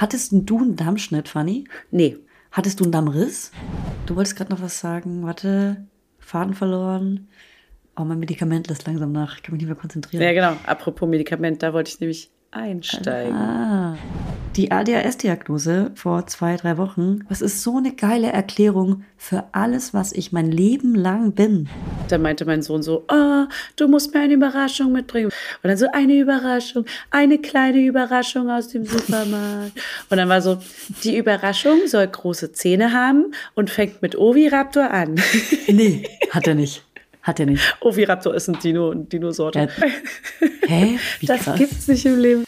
hattest du einen Dammschnitt, Fanny? Nee. Hattest du einen Dammriss? Du wolltest gerade noch was sagen. Warte, Faden verloren. Oh, mein Medikament lässt langsam nach. Ich kann mich nicht mehr konzentrieren. Ja, genau. Apropos Medikament, da wollte ich nämlich einsteigen. Ah, die ADHS-Diagnose vor zwei, drei Wochen. Das ist so eine geile Erklärung für alles, was ich mein Leben lang bin. Da meinte mein Sohn so, oh, du musst mir eine Überraschung mitbringen. Und dann so, eine Überraschung, eine kleine Überraschung aus dem Supermarkt. Und dann war so, die Überraschung soll große Zähne haben und fängt mit Oviraptor an. Nee, hat er nicht. Hat er nicht. Oviraptor ist ein Dino, eine Dinosorte. Ja. Hä? Wie das krass. gibt's nicht im Leben.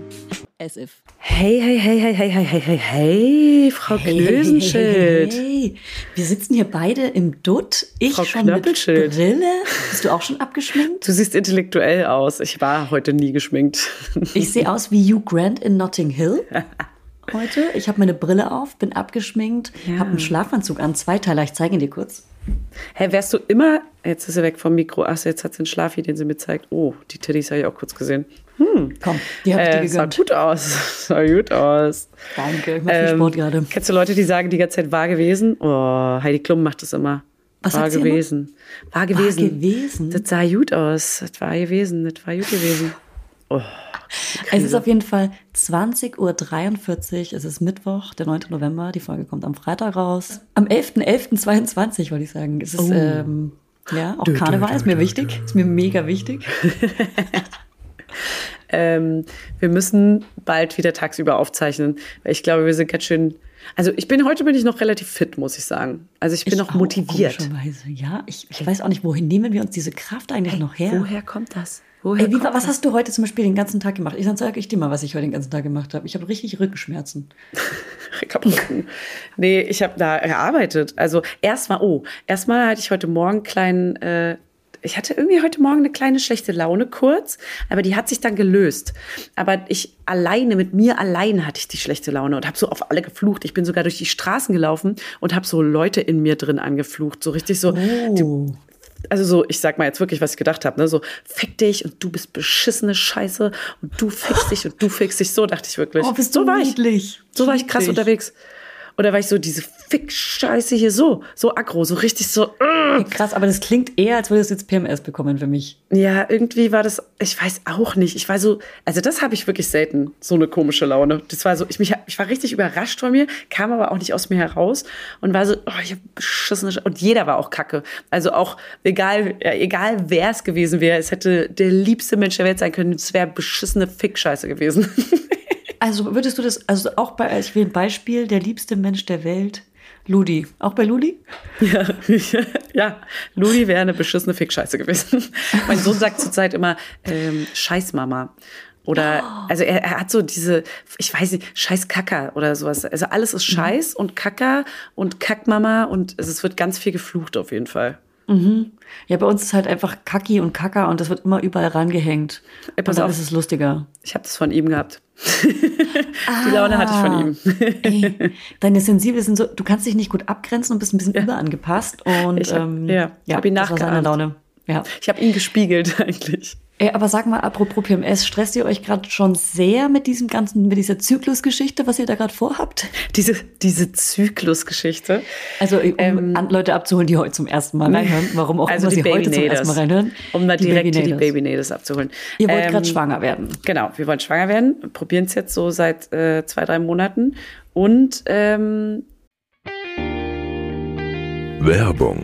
As if. Hey, hey, hey, hey, hey, hey, hey, hey, hey, Frau Knösenschild. Hey, hey, hey. Wir sitzen hier beide im Dutt. Ich Frau schon mit. Brille. Bist du auch schon abgeschminkt? Du siehst intellektuell aus. Ich war heute nie geschminkt. Ich sehe aus wie Hugh Grant in Notting Hill. Heute. Ich habe meine Brille auf, bin abgeschminkt, Ja. habe einen Schlafanzug an, Zweiteiler. Ich zeige ihn dir kurz. Hä, wärst du immer. Jetzt ist er weg vom Mikro. Achso, jetzt hat sie einen Schlafi, den sie mir zeigt. Oh, die Titties habe ich auch kurz gesehen. Komm, die habe ich Äh, dir sah gegönnt. gut aus. Sah gut aus. Danke, ich mache viel Ähm, Sport gerade. Kennst du Leute, die sagen die ganze Zeit war gewesen? Oh, Heidi Klum macht das immer. Was war sie immer? gewesen. War gewesen. gewesen? Das sah gut aus. Das war gewesen. Das war gut gewesen. Oh, Es ist auf jeden Fall 20.43 Uhr. Es ist Mittwoch, der 9. November. Die Folge kommt am Freitag raus. Am 11.11.22 wollte ich sagen. Es ist, Oh. ähm, ja, auch Karneval ist mir wichtig. Ist mir mega wichtig. ähm, wir müssen bald wieder tagsüber aufzeichnen, weil ich glaube, wir sind ganz schön. Also ich bin heute bin ich noch relativ fit, muss ich sagen. Also ich bin noch auch, motiviert. Ja, ich, ich weiß auch nicht, wohin nehmen wir uns diese Kraft eigentlich noch her? Woher kommt das? Woher Ey, wie, was das? hast du heute zum Beispiel den ganzen Tag gemacht? Ich dann sage ich dir mal, was ich heute den ganzen Tag gemacht habe. Ich habe richtig Rückenschmerzen. kaputt. nee, ich habe da gearbeitet. Also erstmal, oh, erstmal hatte ich heute Morgen einen kleinen, äh, ich hatte irgendwie heute Morgen eine kleine schlechte Laune kurz, aber die hat sich dann gelöst. Aber ich alleine, mit mir allein hatte ich die schlechte Laune und habe so auf alle geflucht. Ich bin sogar durch die Straßen gelaufen und habe so Leute in mir drin angeflucht. So richtig so, Oh. also so, ich sag mal jetzt wirklich, was ich gedacht habe, ne? So, fick dich und du bist beschissene Scheiße und du fickst dich und du fickst dich. So dachte ich wirklich. Oh, bist so du war ich. So war ich krass unterwegs. Oder war ich so diese Fick-Scheiße hier so, so aggro, so richtig so. äh. Krass, aber das klingt eher, als würdest du jetzt PMS bekommen für mich. Ja, irgendwie war das, ich weiß auch nicht. Ich war so, also das habe ich wirklich selten, so eine komische Laune. Das war so, ich, mich, ich war richtig überrascht von mir, kam aber auch nicht aus mir heraus und war so, oh, ich habe beschissene Sch Und jeder war auch kacke. Also auch, egal, ja, egal wer es gewesen wäre, es hätte der liebste Mensch der Welt sein können, es wäre beschissene Fick-Scheiße gewesen. Also würdest du das, also auch bei, ich will ein Beispiel, der liebste Mensch der Welt, Ludi. Auch bei Ludi? Ja, ja. Ludi wäre eine beschissene Fickscheiße gewesen. mein Sohn sagt zurzeit immer ähm, Scheißmama. Oder, also er, er hat so diese, ich weiß nicht, Scheißkacker oder sowas. Also alles ist Scheiß und Kacker und Kackmama und es, wird ganz viel geflucht auf jeden Fall. Ja, bei uns ist halt einfach Kacki und Kacker und das wird immer überall rangehängt. Ey, Und pass dann auf. ist es lustiger. Ich habe das von ihm gehabt. Die Laune hatte ich von ihm. Ey, deine Sensibel sind so, du kannst dich nicht gut abgrenzen und bist ein bisschen überangepasst. Und Ich hab- ähm, ja, hab ihn das war seine. Laune. Ja. Ich habe ihn gespiegelt eigentlich. Ey, aber sag mal, apropos PMS, stresst ihr euch gerade schon sehr mit diesem ganzen, mit dieser Zyklusgeschichte, was ihr da gerade vorhabt? Diese, diese Zyklusgeschichte. Also um an Leute abzuholen, die heute zum ersten Mal reinhören, warum auch Also immer die sie heute zum ersten Mal reinhören. Um mal Die direkt die. Babynaders abzuholen. Ihr wollt Ähm, gerade schwanger werden. Genau, wir wollen schwanger werden, probieren es jetzt so seit äh, zwei, drei Monaten. Und ähm, Werbung.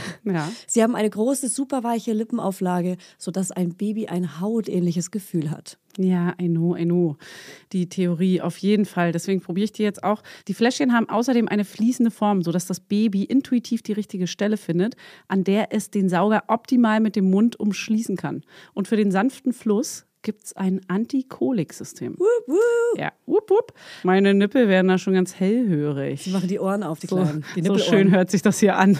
Ja. Sie haben eine große, superweiche Lippenauflage, sodass ein Baby ein hautähnliches Gefühl hat. Ja, I know, I know. Die Theorie auf jeden Fall. Deswegen probiere ich die jetzt auch. Die Fläschchen haben außerdem eine fließende Form, sodass das Baby intuitiv die richtige Stelle findet, an der es den Sauger optimal mit dem Mund umschließen kann. Und für den sanften Fluss gibt es ein Antikoliksystem. Wup, wup. Ja, wup, wup. Meine Nippel werden da schon ganz hellhörig. Sie machen die Ohren auf, die so, kleinen. Die so schön hört sich das hier an.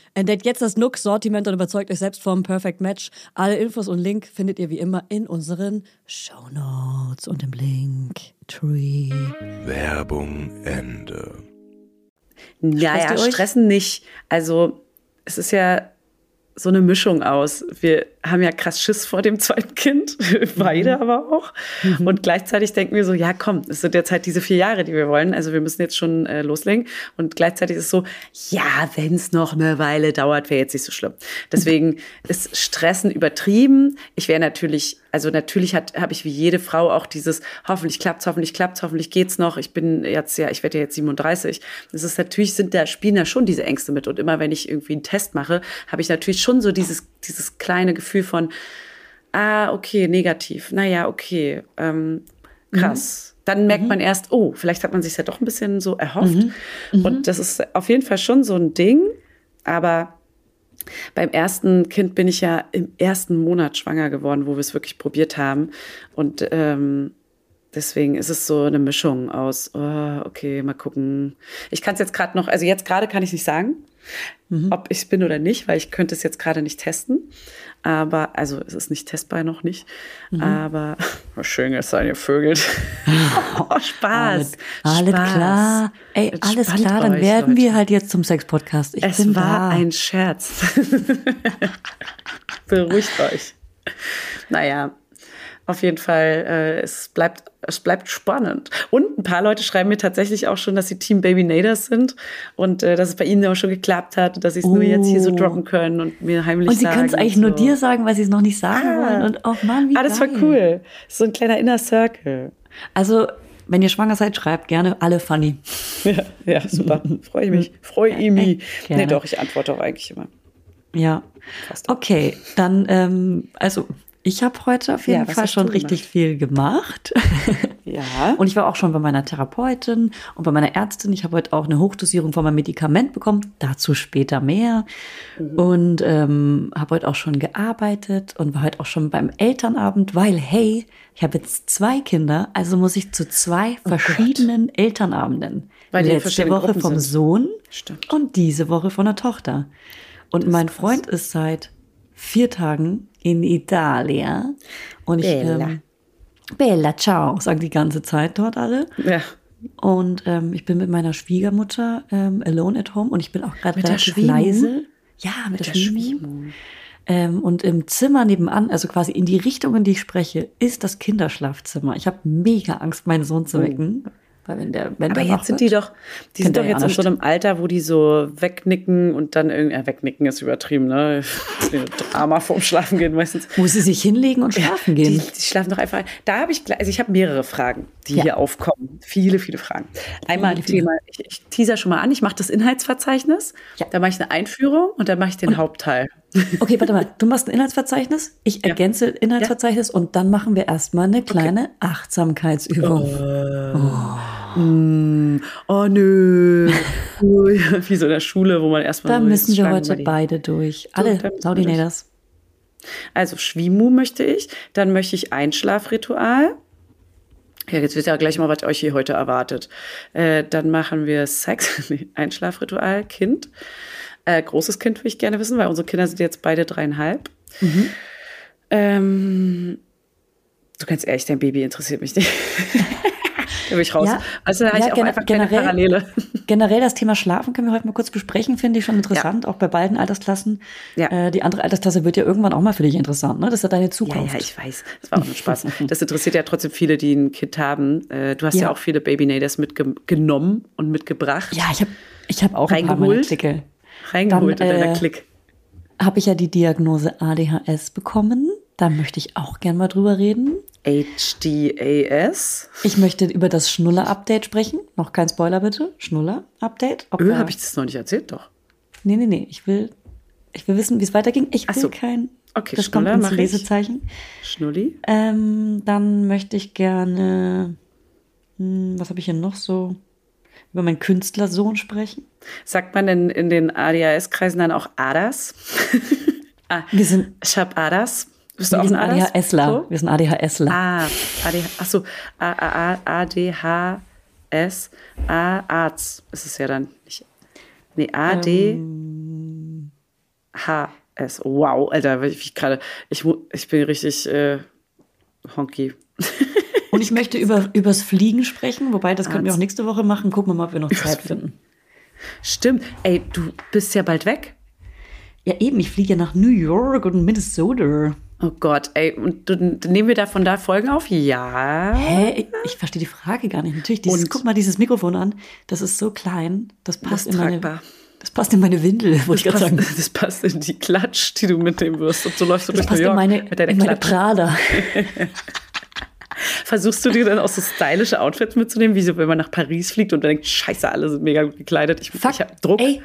Entdeckt jetzt das Nook-Sortiment und überzeugt euch selbst vom Perfect Match. Alle Infos und Link findet ihr wie immer in unseren Show Notes und im Link Tree. Werbung Ende. Naja, stressen nicht. Also es ist ja so eine Mischung aus. Wir haben ja krass Schiss vor dem zweiten Kind, beide mhm. aber auch. Mhm. Und gleichzeitig denken wir so, ja komm, es sind jetzt halt diese vier Jahre, die wir wollen. Also wir müssen jetzt schon äh, loslegen. Und gleichzeitig ist es so, ja, wenn es noch eine Weile dauert, wäre jetzt nicht so schlimm. Deswegen ist Stressen übertrieben. Ich wäre natürlich, also natürlich habe ich wie jede Frau auch dieses, hoffentlich klappt's, hoffentlich klappt's, hoffentlich geht's noch. Ich bin jetzt ja, ich werde ja jetzt 37. Das ist natürlich, sind da, spielen da schon diese Ängste mit. Und immer wenn ich irgendwie einen Test mache, habe ich natürlich schon so dieses, dieses kleine Gefühl, von, ah, okay, negativ, naja, okay, ähm, krass. Mhm. Dann merkt mhm. man erst, oh, vielleicht hat man sich ja doch ein bisschen so erhofft. Mhm. mhm. Und das ist auf jeden Fall schon so ein Ding. Aber beim ersten Kind bin ich ja im ersten Monat schwanger geworden, wo wir es wirklich probiert haben. Und ähm, deswegen ist es so eine Mischung aus, oh, okay, mal gucken. Ich kann es jetzt gerade noch, also jetzt gerade kann ich nicht sagen, mhm. ob ich bin oder nicht, weil ich könnte es jetzt gerade nicht testen. Aber, also es ist nicht testbar noch nicht. Mhm. Aber schön ist sein, ihr Vögel. oh, Spaß. Alles, Spaß. klar. Ey, Entspannt alles klar, dann euch, werden Leute. wir halt jetzt zum Sex-Podcast. Es bin war da. ein Scherz. Beruhigt euch. Naja, auf jeden Fall, äh, es, bleibt, es bleibt spannend. Und ein paar Leute schreiben mir tatsächlich auch schon, dass sie Team Baby Naders sind und äh, dass es bei ihnen auch schon geklappt hat, dass sie es oh. nur jetzt hier so oh. droppen können und mir heimlich sagen. Und sie können es eigentlich so. nur dir sagen, weil sie es noch nicht sagen ah. wollen. Und oh Mann, wie Ah, das war cool. So ein kleiner Inner Circle. Also, wenn ihr schwanger seid, schreibt gerne alle funny. Ja, ja super. Freue ich mich. Freue ich mich. Nee, doch, ich antworte auch eigentlich immer. Ja. Okay, dann, ähm, also ich habe heute auf jeden ja, Fall schon richtig viel gemacht. Ja. Und ich war auch schon bei meiner Therapeutin und bei meiner Ärztin. Ich habe heute auch eine Hochdosierung von meinem Medikament bekommen. Dazu später mehr. Mhm. Und ähm, habe heute auch schon gearbeitet und war heute auch schon beim Elternabend, weil, hey, ich habe jetzt zwei Kinder, also muss ich zu zwei oh verschiedenen Gott. Elternabenden. Weil Letzte Woche Gruppen vom sind. Sohn Stimmt. und diese Woche von der Tochter. Und das mein Freund ist seit vier Tagen in Italien. Und ich. Bella. Ähm, Bella, ciao, sagen die ganze Zeit dort alle. Ja. Und ähm, ich bin mit meiner Schwiegermutter ähm, alone at home und ich bin auch gerade relativ leise. Ja, mit, mit der, der Schwiegermutter. Ähm, und im Zimmer nebenan, also quasi in die Richtung, in die ich spreche, ist das Kinderschlafzimmer. Ich habe mega Angst, meinen Sohn zu oh. wecken. Weil wenn der, wenn Aber jetzt sind die doch, die sind doch jetzt in so einem Alter, wo die so wegnicken und dann irgendwie, äh, wegnicken ist übertrieben, ne? Drama vorm Schlafen gehen meistens. Wo sie sich hinlegen und schlafen gehen. Die, die schlafen doch einfach. Da habe ich, also ich habe mehrere Fragen, die ja. hier aufkommen. Viele, viele Fragen. Einmal viele, Thema, ich, ich teaser schon mal an, ich mache das Inhaltsverzeichnis, ja. da mache ich eine Einführung und dann mache ich den und, Hauptteil. Okay, warte mal. Du machst ein Inhaltsverzeichnis, ich ergänze ja. Inhaltsverzeichnis ja. und dann machen wir erstmal eine kleine okay. Achtsamkeitsübung. Oh. Oh. Mm. oh nö. Wie so in der Schule, wo man erstmal. Da müssen wir heute beide durch. Alle Saudinators. Also Schwimu möchte ich, dann möchte ich Einschlafritual. Ja, jetzt wisst ihr ja gleich mal, was euch hier heute erwartet. Äh, dann machen wir Sex, nee, Einschlafritual, Kind. Äh, großes Kind würde ich gerne wissen, weil unsere Kinder sind jetzt beide dreieinhalb. Mhm. Ähm, du kannst ehrlich, dein Baby interessiert mich nicht. da bin ich raus. Ja, also da ja, ich auch einfach generell, keine Parallele. Generell das Thema Schlafen können wir heute mal kurz besprechen, finde ich schon interessant, ja. auch bei beiden Altersklassen. Ja. Äh, die andere Altersklasse wird ja irgendwann auch mal für dich interessant, ne? Das ist ja deine Zukunft. Ja, ja, ich weiß. Das war auch ein Spaß. das interessiert ja trotzdem viele, die ein Kind haben. Äh, du hast ja, auch viele Baby-Naders mitgenommen und mitgebracht. Ja, ich habe ich hab auch Reingeholt. ein paar Artikel reingeholt Dann, in deiner äh, Klick. Habe ich ja die Diagnose ADHS bekommen. Da möchte ich auch gern mal drüber reden. HDAS. Ich möchte über das Schnuller-Update sprechen. Noch kein Spoiler bitte. Schnuller-Update. Öh, habe ich das noch nicht erzählt, doch. Nee, nee, nee. Ich will, ich will wissen, wie es weiterging. Ich will so. kein. Okay, das Schnuller kommt ins Lesezeichen. Schnulli. Ähm, dann möchte ich gerne. Hm, was habe ich hier noch so? über meinen Künstlersohn sprechen. Sagt man in, in den ADHS-Kreisen dann auch ADAS? ah, wir sind, ich habe ADAS. Bist du auch ein ADHSler. So? Wir sind ADHSler. Ah, ADH, achso, ADHS, A, Arzt ist es ja dann nicht. Nee, ADHS. Wow, Alter, ich gerade, ich, ich bin richtig äh, honky. Und ich möchte über, übers Fliegen sprechen, wobei das könnten wir auch nächste Woche machen. Gucken wir mal, ob wir noch Zeit finden. Stimmt. Ey, du bist ja bald weg. Ja, eben. Ich fliege ja nach New York und Minnesota. Oh Gott, ey, und du, nehmen wir davon da Folgen auf? Ja. Hä? Ich, ich verstehe die Frage gar nicht. Natürlich, dieses, guck mal dieses Mikrofon an. Das ist so klein. Das passt das in meine. Das passt in meine Windel, wollte ich gerade sagen. Das passt in die Klatsch, die du mitnehmen wirst. Und so läufst du das durch New York in meine, mit deiner in meine Prada. Versuchst du dir dann auch so stylische Outfits mitzunehmen, wie so, wenn man nach Paris fliegt und denkt, scheiße, alle sind mega gut gekleidet. Ich, Fuck, ich hab Druck. Ey.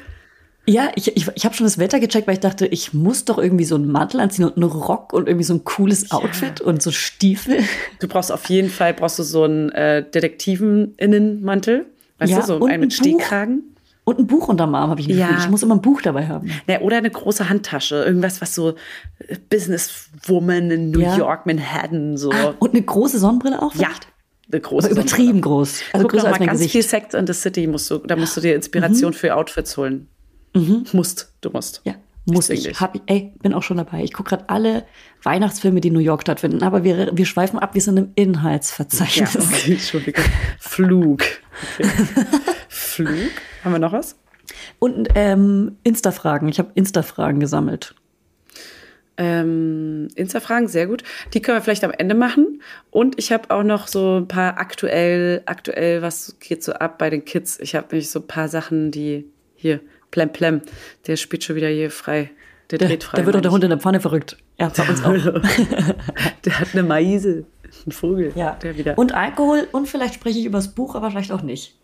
Ja, ich, ich, ich habe schon das Wetter gecheckt, weil ich dachte, ich muss doch irgendwie so einen Mantel anziehen und einen Rock und irgendwie so ein cooles Outfit ja. und so Stiefel. Du brauchst auf jeden Fall brauchst du so einen äh, Detektiven-Innenmantel. Weißt ja, du, so einen mit Stehkragen. Und ein Buch unterm Arm habe ich Ja. Ich muss immer ein Buch dabei haben. Ja, oder eine große Handtasche. Irgendwas, was so äh, Businesswoman in New ja. York, Manhattan so. Ah, und eine große Sonnenbrille auch? Ja. Eine große Aber übertrieben groß. Also Guck größer als mein ganz Gesicht. viel Sex in the City musst du, da musst du dir Inspiration mhm. für Outfits holen. Mhm. Musst, du musst. Ja. Muss ich. Hab, ey, bin auch schon dabei. Ich gucke gerade alle Weihnachtsfilme, die in New York stattfinden. Aber wir, wir schweifen ab, wir sind im Inhaltsverzeichnis. Ja, okay, Entschuldigung. Flug. Okay. Flug. Haben wir noch was? Und ähm, Insta-Fragen. Ich habe Insta-Fragen gesammelt. Ähm, Insta-Fragen, sehr gut. Die können wir vielleicht am Ende machen. Und ich habe auch noch so ein paar aktuell, aktuell, was geht so ab bei den Kids. Ich habe nämlich so ein paar Sachen, die hier, Plem Plem, der spielt schon wieder hier frei. Der, der dreht frei. Da wird doch der Hund in der Pfanne verrückt. Ja, bei uns auch. der hat eine Maise, ein Vogel. Ja. Der wieder. Und Alkohol und vielleicht spreche ich über das Buch, aber vielleicht auch nicht.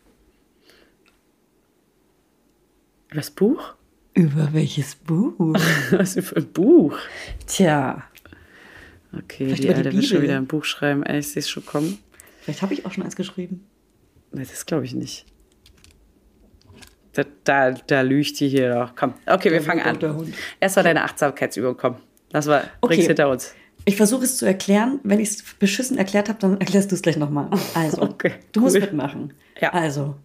Das Buch? Über welches Buch? Was für ein Buch? Tja. Okay, Vielleicht die Alte wird schon wieder ein Buch schreiben. Ey, ich sehe es schon kommen. Vielleicht habe ich auch schon eins geschrieben. Nee, das glaube ich nicht. Da, da, da lügt die hier doch. Komm, okay, wir fangen an. Erst mal deine Achtsamkeitsübung, komm. Das war, okay. bring's hinter uns. Ich versuche es zu erklären. Wenn ich es beschissen erklärt habe, dann erklärst du es gleich nochmal. Also, okay, du musst mitmachen. Ja. Also,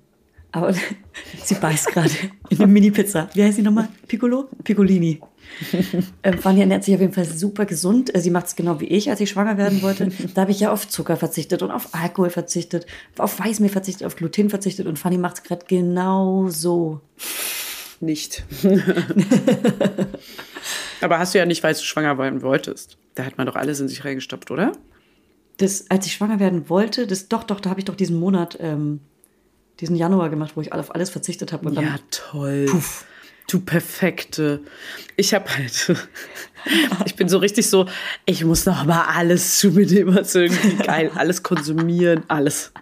aber sie beißt gerade in eine Mini-Pizza. Wie heißt sie nochmal? Piccolo? Piccolini. äh, Fanny ernährt sich auf jeden Fall super gesund. Äh, sie macht es genau wie ich, als ich schwanger werden wollte. Da habe ich ja auf Zucker verzichtet und auf Alkohol verzichtet, auf Weißmehl verzichtet, auf Gluten verzichtet und Fanny macht es gerade genau so. Nicht. Aber hast du ja nicht, weil du schwanger werden wolltest. Da hat man doch alles in sich reingestopft, oder? Das, als ich schwanger werden wollte, das doch, doch, da habe ich doch diesen Monat ähm, diesen Januar gemacht, wo ich auf alles verzichtet habe. ja, toll. Puff. Du perfekte. Ich habe halt, ich bin so richtig so, ich muss noch mal alles zu mir nehmen, was irgendwie geil, alles konsumieren, alles.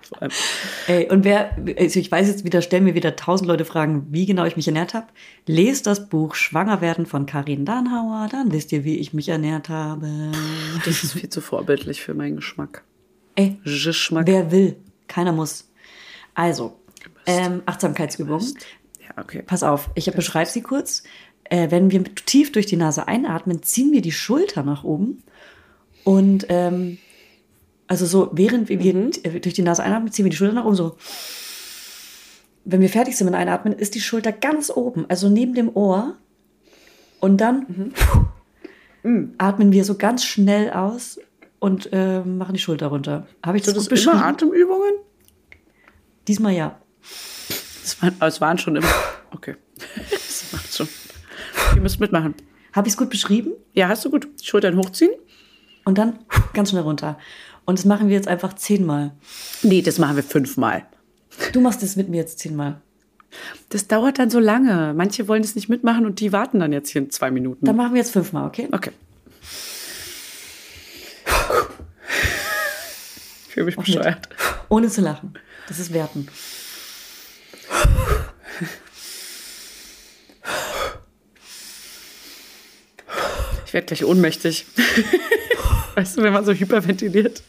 Ey, und wer, also ich weiß jetzt wieder, stellen mir wieder tausend Leute Fragen, wie genau ich mich ernährt habe. Lest das Buch Schwanger werden von Karin Danhauer, dann wisst ihr, wie ich mich ernährt habe. Das ist viel zu vorbildlich für meinen Geschmack. Ey, Geschmack. wer will, keiner muss. Also, ähm, Achtsamkeitsübung. Okay. Pass auf, ich beschreibe sie kurz. Äh, wenn wir tief durch die Nase einatmen, ziehen wir die Schulter nach oben. Und ähm, also so, während wir Mhm. äh, durch die Nase einatmen, ziehen wir die Schulter nach oben. So. Wenn wir fertig sind mit Einatmen, ist die Schulter ganz oben, also neben dem Ohr. Und dann Mhm. atmen wir so ganz schnell aus und äh, machen die Schulter runter. Habe ich das, Das gut ist immer beschrieben? Atemübungen? Diesmal ja. Das waren, es waren schon immer. Okay. Das macht schon. Ihr müsst mitmachen. Habe ich es gut beschrieben? Ja, hast du gut. Schultern hochziehen? Und dann ganz schnell runter. Und das machen wir jetzt einfach zehnmal. Nee, das machen wir fünfmal. Du machst es mit mir jetzt zehnmal. Das dauert dann so lange. Manche wollen es nicht mitmachen und die warten dann jetzt hier in zwei Minuten. Dann machen wir jetzt fünfmal, okay? Okay. Ich fühle mich bescheuert. Ohne zu lachen. Das ist Werten. Ich werde gleich ohnmächtig. weißt du, wenn man so hyperventiliert.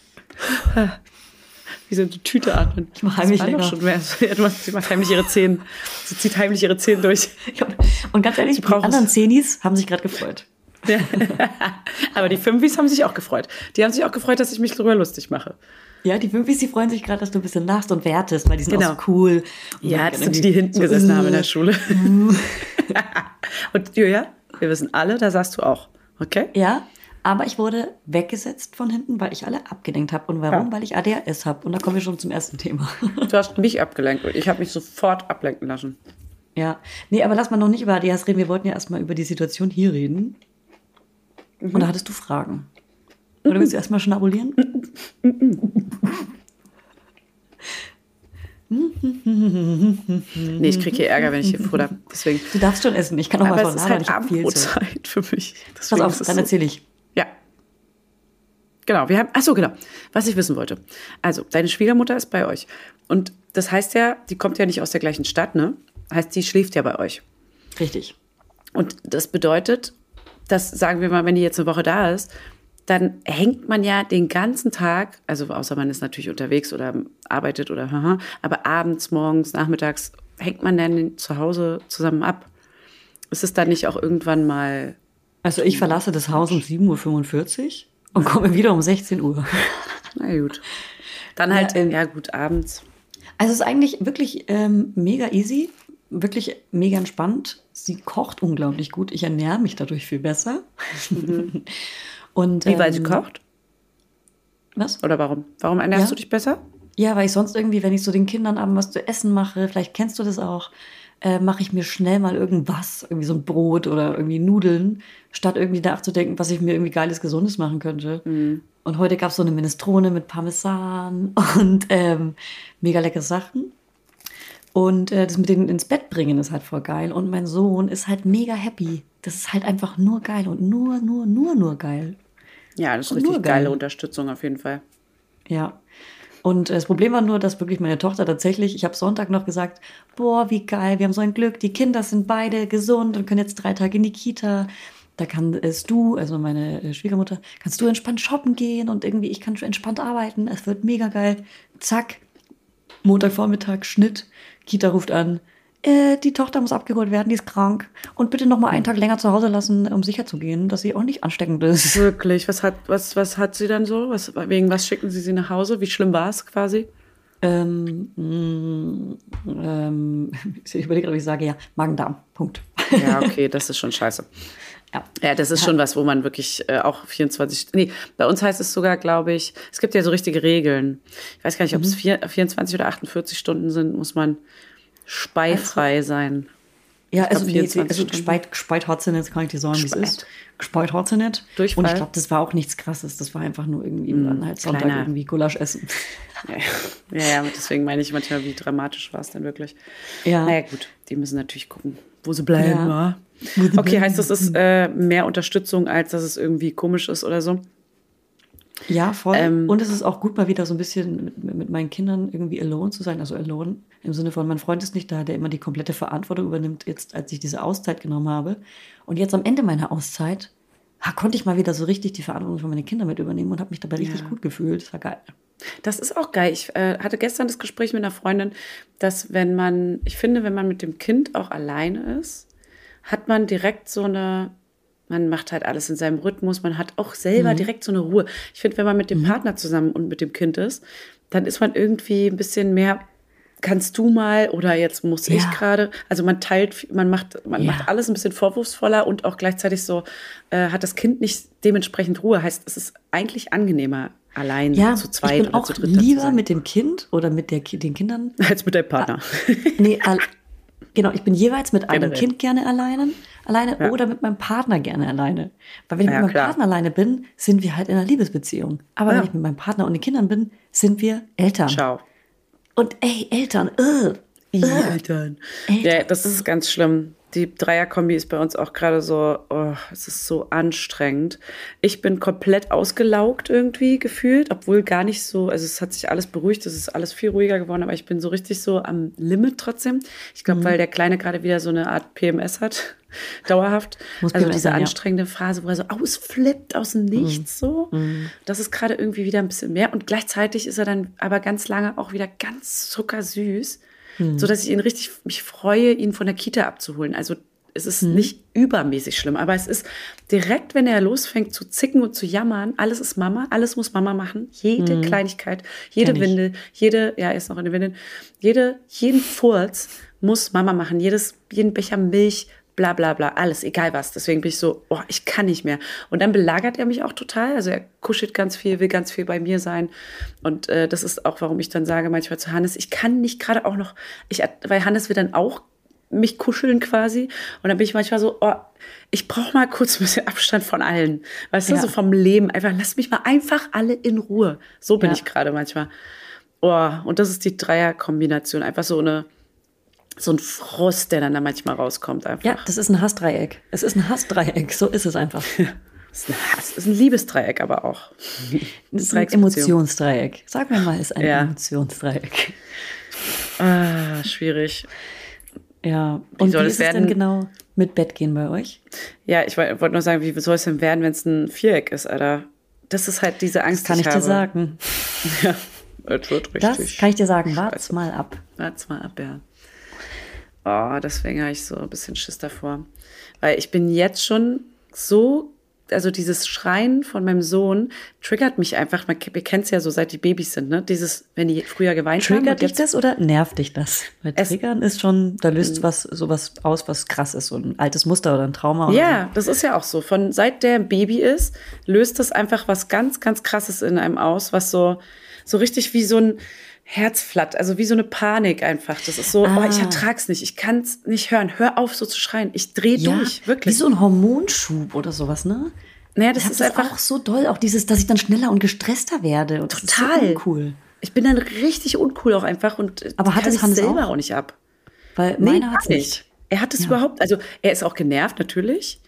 Wie so eine Tüte atmen. Ich mach heimlich länger. schon mehr. Ja, sie macht heimlich ihre Zähne. Sie zieht heimlich ihre Zähne durch. Und ganz ehrlich, die anderen. Zenis haben sich gerade gefreut. Aber die Fünfis haben sich auch gefreut. Die haben sich auch gefreut, dass ich mich darüber lustig mache. Ja, die Fünfis, die freuen sich gerade, dass du ein bisschen lachst und wertest, weil die sind Genau. auch so cool. Und Ja, das sind die, die hinten so, gesessen haben in der Schule. Und Julia, wir wissen alle, da saßt du auch. Okay? Ja, aber ich wurde weggesetzt von hinten, weil ich alle abgelenkt habe. Und warum? Ja. Weil ich ADHS habe. Und da kommen wir schon zum ersten Thema. Du hast mich abgelenkt und ich habe mich sofort ablenken lassen. Ja, nee, aber lass mal noch nicht über ADHS reden. Wir wollten ja erstmal über die Situation hier reden. Und da hattest du Fragen. Oder willst du erstmal schnabulieren? Nee, ich kriege hier Ärger, wenn ich hier futter. Deswegen. Du darfst schon essen. Ich kann auch mal Aber von es ist halt. Abendbrotzeit für mich. Pass Deswegen auf, ist es dann erzähle ich. Ja. Genau, wir haben, ach so, genau, was ich wissen wollte. Also, deine Schwiegermutter ist bei euch. Und das heißt ja, die kommt ja nicht aus der gleichen Stadt, ne? Heißt, die schläft ja bei euch. Richtig. Und das bedeutet, dass, sagen wir mal, wenn die jetzt eine Woche da ist, dann hängt man ja den ganzen Tag, also außer man ist natürlich unterwegs oder arbeitet oder aber abends, morgens, nachmittags hängt man dann zu Hause zusammen ab. Ist es dann nicht auch irgendwann mal Also ich verlasse das Haus um 7.45 Uhr und komme wieder um 16 Uhr. Na gut. Dann halt, Ja, ja, ähm, gut, abends. Also es ist eigentlich wirklich ähm, mega easy, wirklich mega entspannt. Sie kocht unglaublich gut. Ich ernähre mich dadurch viel besser. Und, Wie, weil sie ähm, kocht? Was? Oder warum? Warum ernährst Ja. du dich besser? Ja, weil ich sonst irgendwie, wenn ich so den Kindern abends was zu essen mache, vielleicht kennst du das auch, äh, mache ich mir schnell mal irgendwas, irgendwie so ein Brot oder irgendwie Nudeln, statt irgendwie nachzudenken, was ich mir irgendwie geiles, gesundes machen könnte. Und heute gab es so eine Minestrone mit Parmesan und ähm, mega leckere Sachen. Und äh, das mit denen ins Bett bringen ist halt voll geil. Und mein Sohn ist halt mega happy. Das ist halt einfach nur geil und nur, nur, nur, nur geil. Ja, das ist richtig geil. geile Unterstützung auf jeden Fall. Ja. Und äh, das Problem war nur, dass wirklich meine Tochter tatsächlich, ich habe Sonntag noch gesagt, boah, wie geil, wir haben so ein Glück, die Kinder sind beide gesund und können jetzt drei Tage in die Kita. Da kannst du, also meine äh, Schwiegermutter, kannst du entspannt shoppen gehen und irgendwie, ich kann entspannt arbeiten. Es wird mega geil. Zack, Montagvormittag, Schnitt, Kita ruft an. Äh, die Tochter muss abgeholt werden, die ist krank. Und bitte noch mal einen Tag länger zu Hause lassen, um sicher zu gehen, dass sie auch nicht ansteckend ist. Wirklich? Was hat, was, was hat sie dann so? Was, wegen was schicken sie sie nach Hause? Wie schlimm war es quasi? Ähm, mh, ähm, ich überlege, gerade, ob ich sage, ja, Magen-Darm, Punkt. Ja, okay, das ist schon scheiße. Ja. Ja, das ist schon was, wo man wirklich äh, auch 24, nee, bei uns heißt es sogar, glaube ich, es gibt ja so richtige Regeln. Ich weiß gar nicht, ob es vier, 24 oder 48 Stunden sind, muss man speifrei sein. Ja, also, glaub, nee, 24 also gespeit, gespeit hat sie nicht, kann ich dir sagen, wie es ist. Gespeit hat sie nicht. Durchfall? Und ich glaube, das war auch nichts Krasses. Das war einfach nur irgendwie dann halt Sonntag kleiner. irgendwie Gulasch essen. Ja, ja, deswegen meine ich manchmal, wie dramatisch war es denn wirklich. Ja. Naja, gut, die müssen natürlich gucken, wo sie bleiben. Ja. Okay, heißt das ist äh, mehr Unterstützung, als dass es irgendwie komisch ist oder so? Ja, voll. Ähm, und es ist auch gut, mal wieder so ein bisschen mit, mit, meinen Kindern irgendwie alone zu sein. Also alone im Sinne von, mein Freund ist nicht da, der immer die komplette Verantwortung übernimmt, jetzt als ich diese Auszeit genommen habe. Und jetzt am Ende meiner Auszeit ha, konnte ich mal wieder so richtig die Verantwortung für meine Kinder mit übernehmen und habe mich dabei richtig ja. gut gefühlt. Das war geil. Das ist auch geil. Ich äh, hatte gestern das Gespräch mit einer Freundin, dass wenn man, ich finde, wenn man mit dem Kind auch alleine ist, hat man direkt so eine man macht halt alles in seinem Rhythmus. Man hat auch selber mhm. direkt so eine Ruhe. Ich finde, wenn man mit dem mhm. Partner zusammen und mit dem Kind ist, dann ist man irgendwie ein bisschen mehr kannst du mal oder jetzt muss ja. ich gerade. Also man teilt, man macht, man ja. macht alles ein bisschen vorwurfsvoller und auch gleichzeitig so äh, hat das Kind nicht dementsprechend Ruhe. Heißt, es ist eigentlich angenehmer allein ja, zu zweit ich bin oder auch zu dritt. Lieber mit dem Kind oder mit der, den Kindern als mit deinem Partner. Ah, nee, genau. Ich bin jeweils mit einem Generell. Kind gerne alleine alleine ja. oder mit meinem Partner gerne alleine. Weil wenn ich ja, mit meinem klar. Partner alleine bin, sind wir halt in einer Liebesbeziehung. Aber ja. wenn ich mit meinem Partner und den Kindern bin, sind wir Eltern. Ciao. Und ey, Eltern, uh, uh, Eltern. Eltern. Ja, das ist ganz schlimm die Dreierkombi ist bei uns auch gerade so, oh, es ist so anstrengend. Ich bin komplett ausgelaugt irgendwie gefühlt, obwohl gar nicht so, also es hat sich alles beruhigt, es ist alles viel ruhiger geworden, aber ich bin so richtig so am Limit trotzdem. Ich glaube, mhm. weil der Kleine gerade wieder so eine Art PMS hat, dauerhaft. Muss also diese sein, anstrengende ja. Phase, wo er so ausflippt aus dem Nichts mhm. so. Mhm. Das ist gerade irgendwie wieder ein bisschen mehr und gleichzeitig ist er dann aber ganz lange auch wieder ganz zuckersüß hm. so dass ich ihn richtig mich freue, ihn von der Kita abzuholen. Also es ist hm. nicht übermäßig schlimm, aber es ist direkt, wenn er losfängt zu zicken und zu jammern, alles ist Mama, alles muss Mama machen, jede hm. Kleinigkeit, jede Windel, jede, ja, er ist noch in den Windeln, jede, jeden Furz muss Mama machen, jedes, jeden Becher Milch bla bla bla, alles, egal was. Deswegen bin ich so, oh, ich kann nicht mehr. Und dann belagert er mich auch total. Also er kuschelt ganz viel, will ganz viel bei mir sein. Und äh, das ist auch, warum ich dann sage manchmal zu Hannes, ich kann nicht gerade auch noch, ich, weil Hannes will dann auch mich kuscheln quasi. Und dann bin ich manchmal so, oh, ich brauche mal kurz ein bisschen Abstand von allen. Weißt ja. du, so vom Leben. Einfach, lass mich mal einfach alle in Ruhe. So bin ja. ich gerade manchmal. Oh, und das ist die Dreierkombination. Einfach so eine so ein Frost, der dann da manchmal rauskommt einfach. Ja, das ist ein Hassdreieck. Es ist ein Hassdreieck, so ist es einfach. das ist ein Hass, das ist ein Liebesdreieck aber auch. Das ist ein Emotionsdreieck. Sag mir mal, ist ein ja. Emotionsdreieck. Ah, schwierig. Ja, wie und soll wie ist es denn genau mit Bett gehen bei euch? Ja, ich wollte nur sagen, wie soll es denn werden, wenn es ein Viereck ist, Alter? Das ist halt diese Angst, das kann ich, ich dir sagen. Ja, es wird richtig. Das kann ich dir sagen. Wart's mal ab. Wart's mal ab, ja. Oh, deswegen habe ich so ein bisschen Schiss davor. Weil ich bin jetzt schon so, also dieses Schreien von meinem Sohn triggert mich einfach. Man, ihr kennt es ja so, seit die Babys sind, ne? Dieses, wenn die früher geweint triggert haben. Triggert dich das oder nervt dich das? Weil Triggern ist schon, da löst was, sowas aus, was krass ist. So ein altes Muster oder ein Trauma. ja, das ist ja auch so. Von seit der Baby ist, löst das einfach was ganz, ganz krasses in einem aus, was so, so richtig wie so ein, Herzflatt, also wie so eine Panik einfach. Das ist so, ah. oh, ich ah. ertrag's nicht, ich kann's nicht hören. Hör auf, so zu schreien. Ich drehe ja, durch, wirklich. Wie so ein Hormonschub oder sowas, ne? Naja, das ist das einfach auch so doll, auch dieses, dass ich dann schneller und gestresster werde. Und total so uncool. Ich bin dann richtig uncool auch einfach und aber hat es Hannes selber auch? auch? nicht ab. Weil nee, meiner hat's nicht. Er hat es ja. überhaupt, also er ist auch genervt natürlich.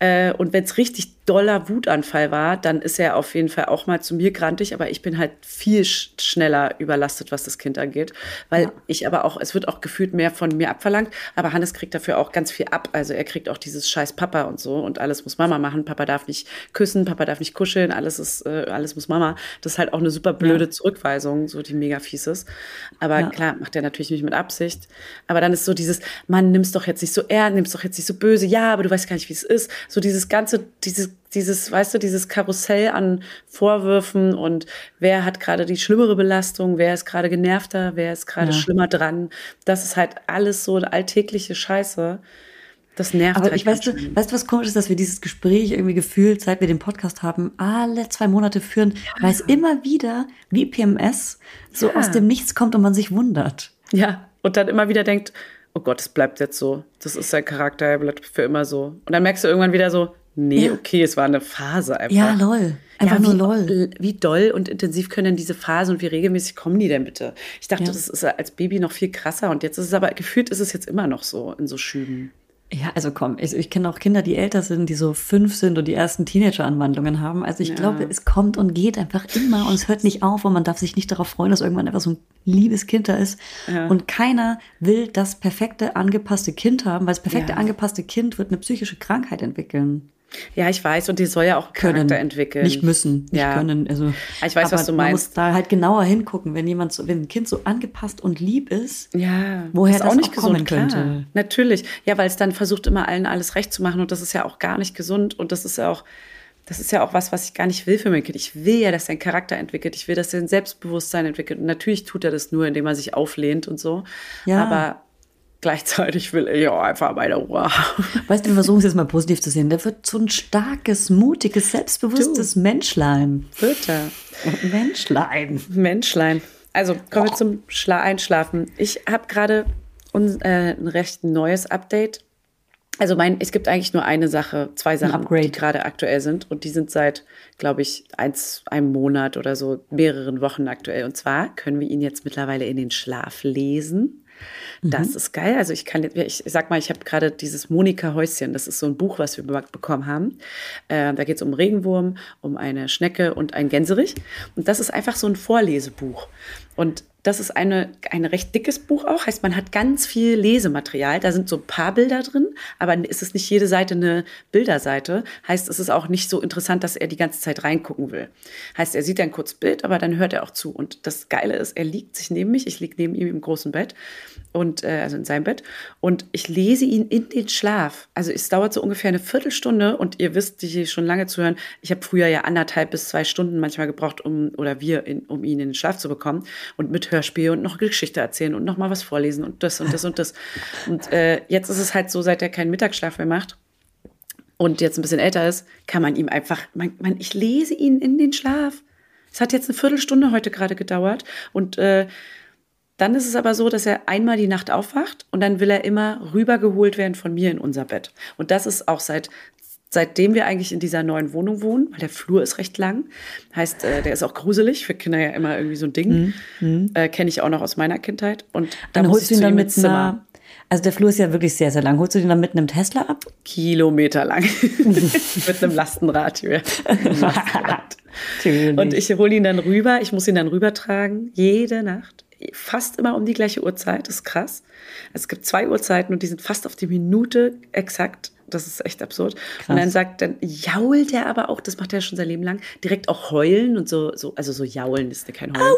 Äh, und wenn es richtig doller Wutanfall war, dann ist er auf jeden Fall auch mal zu mir grantig, aber ich bin halt viel sch schneller überlastet, was das Kind angeht, weil ja. ich aber auch, es wird auch gefühlt mehr von mir abverlangt, aber Hannes kriegt dafür auch ganz viel ab, also er kriegt auch dieses scheiß Papa und so und alles muss Mama machen, Papa darf nicht küssen, Papa darf nicht kuscheln, alles ist, äh, alles muss Mama, das ist halt auch eine super blöde ja. Zurückweisung, so die mega fies ist, aber ja. klar, macht er natürlich nicht mit Absicht, aber dann ist so dieses, Mann, nimm's doch jetzt nicht so ernst, nimm's doch jetzt nicht so böse, ja, aber du weißt gar nicht, wie es ist, so dieses ganze, dieses, dieses, weißt du, dieses Karussell an Vorwürfen und wer hat gerade die schlimmere Belastung, wer ist gerade genervter, wer ist gerade ja. schlimmer dran. Das ist halt alles so eine alltägliche Scheiße. Das nervt Aber halt ich weißt du, weißt du, was komisch ist, dass wir dieses Gespräch irgendwie gefühlt, seit wir den Podcast haben, alle zwei Monate führen, ja. weil es immer wieder wie PMS so ja. aus dem Nichts kommt und man sich wundert. Ja, und dann immer wieder denkt, oh Gott, es bleibt jetzt so. Das ist sein Charakter, er bleibt für immer so. Und dann merkst du irgendwann wieder so, nee, ja. okay, es war eine Phase einfach. Ja, lol. Einfach ja, nur lol. Wie doll und intensiv können denn diese Phasen und wie regelmäßig kommen die denn bitte? Ich dachte, ja. das ist als Baby noch viel krasser und jetzt ist es aber, gefühlt ist es jetzt immer noch so in so Schüben. Ja, also komm, ich, ich kenne auch Kinder, die älter sind, die so fünf sind und die ersten Teenager-Anwandlungen haben. Also ich ja. glaube, es kommt und geht einfach immer und es hört nicht auf und man darf sich nicht darauf freuen, dass irgendwann einfach so ein liebes Kind da ist. Ja. Und keiner will das perfekte, angepasste Kind haben, weil das perfekte, ja. angepasste Kind wird eine psychische Krankheit entwickeln. Ja, ich weiß, und die soll ja auch können, Charakter entwickeln. Nicht müssen, nicht ja. können. Also, ich weiß, was du meinst. Man muss da halt genauer hingucken, wenn jemand so, wenn ein Kind so angepasst und lieb ist, ja, woher das, das auch nicht auch kommen gesund, könnte. Klar. Natürlich. Ja, weil es dann versucht, immer allen alles recht zu machen und das ist ja auch gar nicht gesund und das ist ja auch, das ist ja auch was, was ich gar nicht will für mein Kind. Ich will ja, dass einen Charakter entwickelt. Ich will, dass er ein Selbstbewusstsein entwickelt. Und natürlich tut er das nur, indem er sich auflehnt und so. Ja. Aber Gleichzeitig will ich auch einfach meine Ruhe haben. Weißt du, wir versuchen es jetzt mal positiv zu sehen. Der wird so ein starkes, mutiges, selbstbewusstes du. Menschlein. Wird er. Menschlein. Menschlein. Also kommen wir zum Schla Einschlafen. Ich habe gerade äh, ein recht neues Update. Also mein, es gibt eigentlich nur eine Sache, zwei Sachen, die gerade aktuell sind. Und die sind seit, glaube ich, eins, einem Monat oder so, mehreren Wochen aktuell. Und zwar können wir ihn jetzt mittlerweile in den Schlaf lesen. Das mhm. ist geil. Also ich kann, ich sag mal, ich habe gerade dieses Monika-Häuschen. Das ist so ein Buch, was wir bekommen haben. Äh, da geht es um Regenwurm, um eine Schnecke und ein Gänserich. Und das ist einfach so ein Vorlesebuch. Und das ist eine, ein recht dickes Buch auch, heißt man hat ganz viel Lesematerial. Da sind so ein paar Bilder drin, aber es ist nicht jede Seite eine Bilderseite. Heißt, es ist auch nicht so interessant, dass er die ganze Zeit reingucken will. Heißt, er sieht ein kurzes Bild, aber dann hört er auch zu. Und das Geile ist, er liegt sich neben mich, ich liege neben ihm im großen Bett und äh, also in seinem Bett und ich lese ihn in den Schlaf. Also es dauert so ungefähr eine Viertelstunde und ihr wisst, die schon lange zuhören, ich habe früher ja anderthalb bis zwei Stunden manchmal gebraucht, um oder wir in, um ihn in den Schlaf zu bekommen und mit Hörspiel und noch Geschichte erzählen und noch mal was vorlesen und das und das und das. Und äh, jetzt ist es halt so, seit er keinen Mittagsschlaf mehr macht und jetzt ein bisschen älter ist, kann man ihm einfach, man, man, ich lese ihn in den Schlaf. Es hat jetzt eine Viertelstunde heute gerade gedauert und äh, dann ist es aber so, dass er einmal die Nacht aufwacht und dann will er immer rübergeholt werden von mir in unser Bett. Und das ist auch seit seitdem wir eigentlich in dieser neuen Wohnung wohnen, weil der Flur ist recht lang. Heißt, äh, der ist auch gruselig. Für Kinder ja immer irgendwie so ein Ding. Mhm. Äh, Kenne ich auch noch aus meiner Kindheit. Und dann holst du ihn dann mit einer. Also der Flur ist ja wirklich sehr, sehr lang. Holst du den dann mit einem Tesla ab? Kilometer lang. mit einem Lastenrad hier. Lastenrad. Und ich hole ihn dann rüber. Ich muss ihn dann rübertragen. Jede Nacht. Fast immer um die gleiche Uhrzeit. Das ist krass. Es gibt zwei Uhrzeiten und die sind fast auf die Minute exakt das ist echt absurd. Krass. Und dann sagt, dann jault er aber auch, das macht er schon sein Leben lang, direkt auch heulen und so, so also so jaulen ist kein Heulen.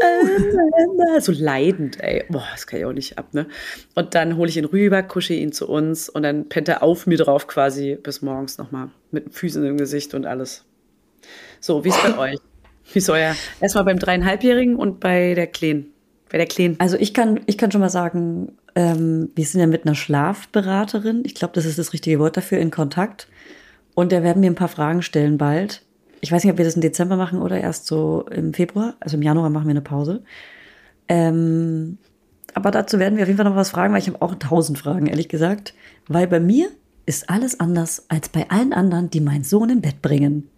Äh, so leidend, ey. Boah, das kann ich auch nicht ab, ne? Und dann hole ich ihn rüber, kusche ihn zu uns und dann pennt er auf mir drauf quasi bis morgens nochmal mit Füßen im Gesicht und alles. So, wie ist bei euch? Wie ist euer? Erstmal beim dreieinhalbjährigen und bei der Kleinen. Bei der Kleinen. Also ich kann, ich kann schon mal sagen, ähm, wir sind ja mit einer Schlafberaterin, ich glaube, das ist das richtige Wort dafür, in Kontakt. Und der werden mir ein paar Fragen stellen bald. Ich weiß nicht, ob wir das im Dezember machen oder erst so im Februar. Also im Januar machen wir eine Pause. Ähm, aber dazu werden wir auf jeden Fall noch was fragen, weil ich habe auch tausend Fragen, ehrlich gesagt. Weil bei mir ist alles anders als bei allen anderen, die meinen Sohn im Bett bringen.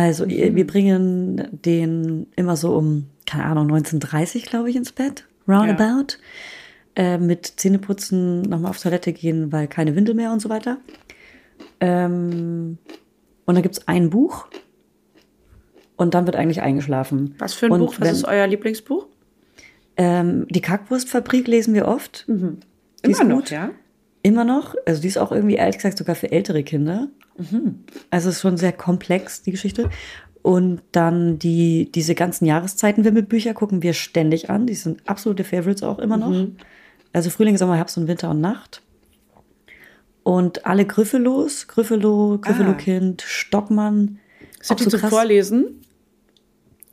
Also mhm. wir bringen den immer so um, keine Ahnung, 19.30 glaube ich ins Bett, roundabout. Ja äh, mit Zähneputzen nochmal auf Toilette gehen, weil keine Windel mehr und so weiter. Ähm, und dann gibt es ein Buch und dann wird eigentlich eingeschlafen. Was für ein und Buch? Was wenn, ist euer Lieblingsbuch? Ähm, die Kackwurstfabrik lesen wir oft. Mhm. Immer noch, gut. ja? Immer noch. Also die ist auch irgendwie, ehrlich gesagt, sogar für ältere Kinder. Mhm. Also es ist schon sehr komplex, die Geschichte. Und dann die, diese ganzen Jahreszeiten-Wimmelbücher gucken wir ständig an. Die sind absolute Favorites auch immer noch. Mhm. Also Frühling, Sommer, Herbst und Winter und Nacht. Und alle Griffelos, Griffelo, Griffelokind, ah. Stockmann. Sind die so zum. Vorlesen?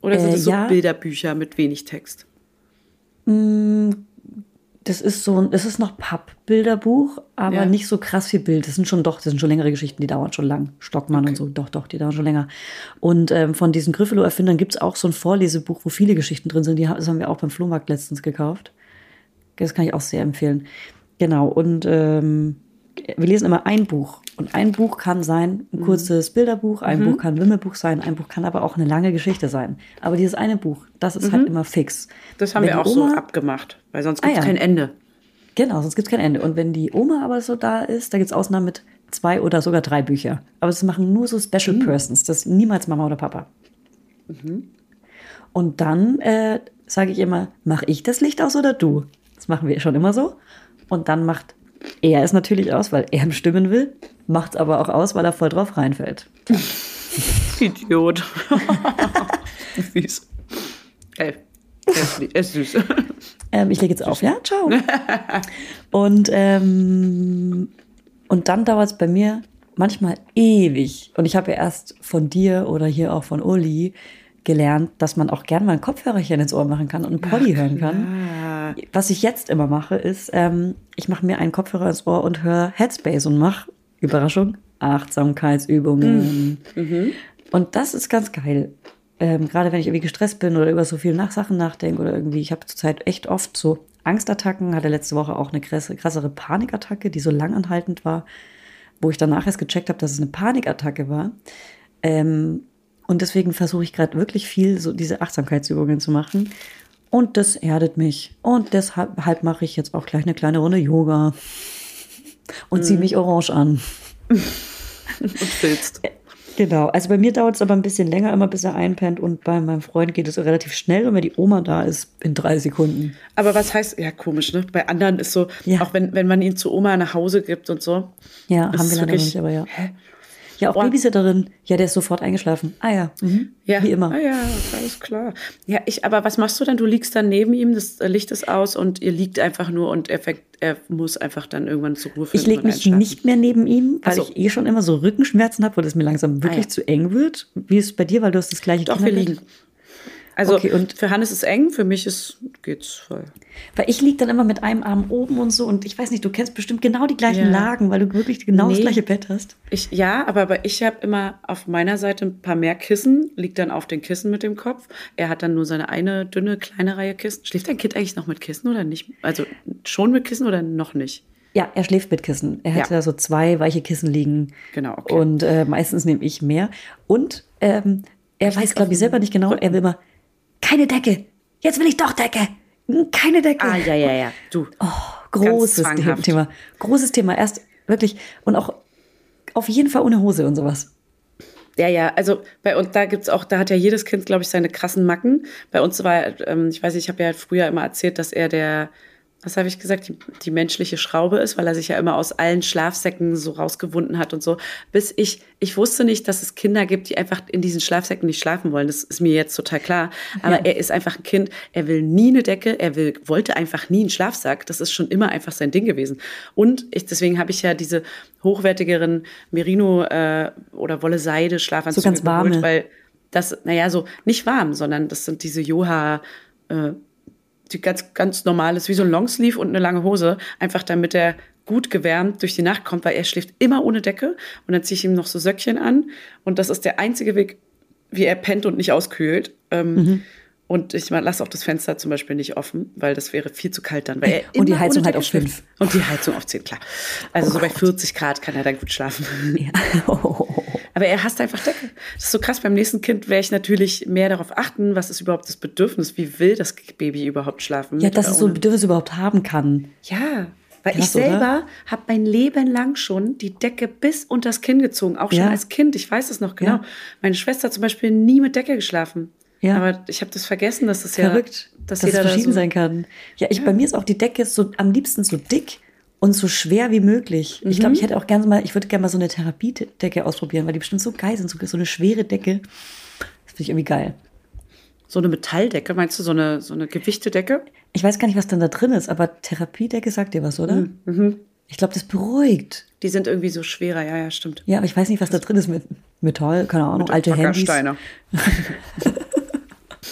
Oder sind äh, das so ja. Bilderbücher mit wenig Text? Mm, das ist so, das ist noch Pappbilderbuch, aber ja. nicht so krass viel Bild. Das sind schon doch, das sind schon längere Geschichten, die dauern schon lang. Stockmann okay. und so, doch, doch, die dauern schon länger. Und ähm, von diesen Griffelo-Erfindern gibt es auch so ein Vorlesebuch, wo viele Geschichten drin sind. Die, das haben wir auch beim Flohmarkt letztens gekauft. Das kann ich auch sehr empfehlen. Genau, und ähm, wir lesen immer ein Buch. Und ein Buch kann sein ein mhm. kurzes Bilderbuch, ein mhm. Buch kann ein Wimmelbuch sein, ein Buch kann aber auch eine lange Geschichte sein. Aber dieses eine Buch, das ist halt mhm. halt immer fix. Das haben Wenn wir auch Oma, so abgemacht, weil sonst gibt es ah, ja. kein Ende. Genau, sonst gibt es kein Ende. Und wenn die Oma aber so da ist, da gibt es Ausnahmen mit zwei oder sogar drei Bücher. Aber das machen nur so Special Persons, das ist niemals Mama oder Papa. Und dann äh, sage ich immer, mache ich das Licht aus oder du? Das machen wir schon immer so. Und dann macht er es natürlich aus, weil er bestimmen will, macht es aber auch aus, weil er voll drauf reinfällt. Idiot. süß. Ey, er ist, ist süß. Ähm, ich lege jetzt auf, ja? Ciao. und, ähm, und dann dauert es bei mir manchmal ewig. Und ich habe ja erst von dir oder hier auch von Uli gelernt, dass man auch gern mal ein Kopfhörerchen ins Ohr machen kann und einen Poddy hören kann. Was ich jetzt immer mache, ist, ähm, ich mache mir einen Kopfhörer ins Ohr und höre Headspace und mache, Überraschung, Achtsamkeitsübungen. Und das ist ganz geil. Ähm, Gerade wenn ich irgendwie gestresst bin oder über so viele nach Sachen nachdenke oder irgendwie, ich habe zurzeit echt oft so Angstattacken, hatte letzte Woche auch eine krasse, krassere Panikattacke, die so langanhaltend war, wo ich danach erst gecheckt habe, dass es eine Panikattacke war. Ähm, und deswegen versuche ich gerade wirklich viel, so diese Achtsamkeitsübungen zu machen. Und das erdet mich. Und deshalb mache ich jetzt auch gleich eine kleine Runde Yoga. Und ziehe mich orange an. Und filzt. Genau, also bei mir dauert es aber ein bisschen länger, immer bis er einpennt. Und bei meinem Freund geht es relativ schnell. Und wenn die Oma da ist, in drei Sekunden. Aber was heißt, ja, komisch, ne? Bei anderen ist so, Ja. auch wenn, wenn man ihn zu Oma nach Hause gibt und so. Ja, haben wir leider nicht, aber ja. Hä? Ja, auch Boah. Babysitterin. Ja, der ist sofort eingeschlafen. Ah ja, mhm. Ja, wie immer. Ah, ja, alles klar. Ja, ich, aber was machst du dann? Du liegst dann neben ihm, das Licht ist aus und ihr liegt einfach nur und er, fängt, er muss einfach dann irgendwann zur Ruhe finden. Ich lege und mich nicht mehr neben ihm, weil Ach so. ich eh schon immer so Rückenschmerzen habe, wo das mir langsam wirklich Ah, ja. zu eng wird. Wie ist es bei dir, weil du hast das gleiche Doch, wir Kinderbett? liegen. Also Okay, und- für Hannes ist eng, für mich ist, geht's voll. Weil ich liege dann immer mit einem Arm oben und so und ich weiß nicht, du kennst bestimmt genau die gleichen Ja. Lagen, weil du wirklich genau das Nee. gleiche Bett hast. Ich, ja, aber bei- ich habe immer auf meiner Seite ein paar mehr Kissen, liegt dann auf den Kissen mit dem Kopf. Er hat dann nur seine eine dünne, kleine Reihe Kissen. Schläft dein Kind eigentlich noch mit Kissen oder nicht? Also schon mit Kissen oder noch nicht? Ja, er schläft mit Kissen. Er hat Ja. ja so zwei weiche Kissen liegen. Genau, okay. Und äh, meistens nehme ich mehr. Und ähm, er weiß, glaube ich, selber nicht genau. Er will immer, keine Decke. Jetzt will ich doch Decke. Keine Decke. Ah, ja, ja, ja. Du. Oh, großes. Thema. Großes Thema. Erst wirklich und auch auf jeden Fall ohne Hose und sowas. Ja, ja, also bei uns, da gibt's auch, da hat ja jedes Kind, glaube ich, seine krassen Macken. Bei uns war, ähm, ich weiß nicht, ich habe ja früher immer erzählt, dass er der, was habe ich gesagt, die, die menschliche Schraube ist, weil er sich ja immer aus allen Schlafsäcken so rausgewunden hat und so. Bis ich, ich wusste nicht, dass es Kinder gibt, die einfach in diesen Schlafsäcken nicht schlafen wollen. Das ist mir jetzt total klar. Aber Ja. er ist einfach ein Kind, er will nie eine Decke, er will, wollte einfach nie einen Schlafsack. Das ist schon immer einfach sein Ding gewesen. Und ich, deswegen habe ich ja diese hochwertigeren Merino äh, oder Wolle Seide Schlafanzüge So ganz warme. geholt, weil das, naja, so nicht warm, sondern das sind diese Joha, äh, die ganz, ganz normal ist, wie so ein Longsleeve und eine lange Hose, einfach damit er gut gewärmt durch die Nacht kommt, weil er schläft immer ohne Decke und dann ziehe ich ihm noch so Söckchen an und das ist der einzige Weg, wie er pennt und nicht auskühlt. Ähm, Mhm. Und ich lasse auch das Fenster zum Beispiel nicht offen, weil das wäre viel zu kalt dann. Er Und die Heizung halt auf fünf. Und die Heizung auf 10, klar. Also so bei 40 Grad kann er dann gut schlafen. Ja. Aber er hasst einfach Decke. Das ist so krass. Beim nächsten Kind werde ich natürlich mehr darauf achten, was ist überhaupt das Bedürfnis, wie will das Baby überhaupt schlafen. ja, dass es so ein? Bedürfnis überhaupt haben kann. Ja, weil Krass, ich selber habe mein Leben lang schon die Decke bis unter das Kinn gezogen, auch schon Ja. als Kind. Ich weiß es noch genau. Ja. Meine Schwester hat zum Beispiel nie mit Decke geschlafen. Ja. Aber ich habe das vergessen, dass das ja Verrückt, dass dass es jeder da verschieden so, sein kann. Ja, ich, bei mir ist auch die Decke so am liebsten so dick und so schwer wie möglich. Ich Mhm. glaube, ich hätte auch gerne mal, ich würde gerne mal so eine Therapiedecke ausprobieren, weil die bestimmt so geil sind, so, so eine schwere Decke. Das finde ich irgendwie geil. so eine Metalldecke. Meinst du so eine so eine Gewichtedecke? Ich weiß gar nicht, was dann da drin ist, aber Therapiedecke sagt dir was, oder? Mhm. Ich glaube, das beruhigt. Die sind irgendwie so schwerer. Ja, ja, stimmt. Ja, aber ich weiß nicht, was da drin ist mit Metall, keine Ahnung, alte Handys.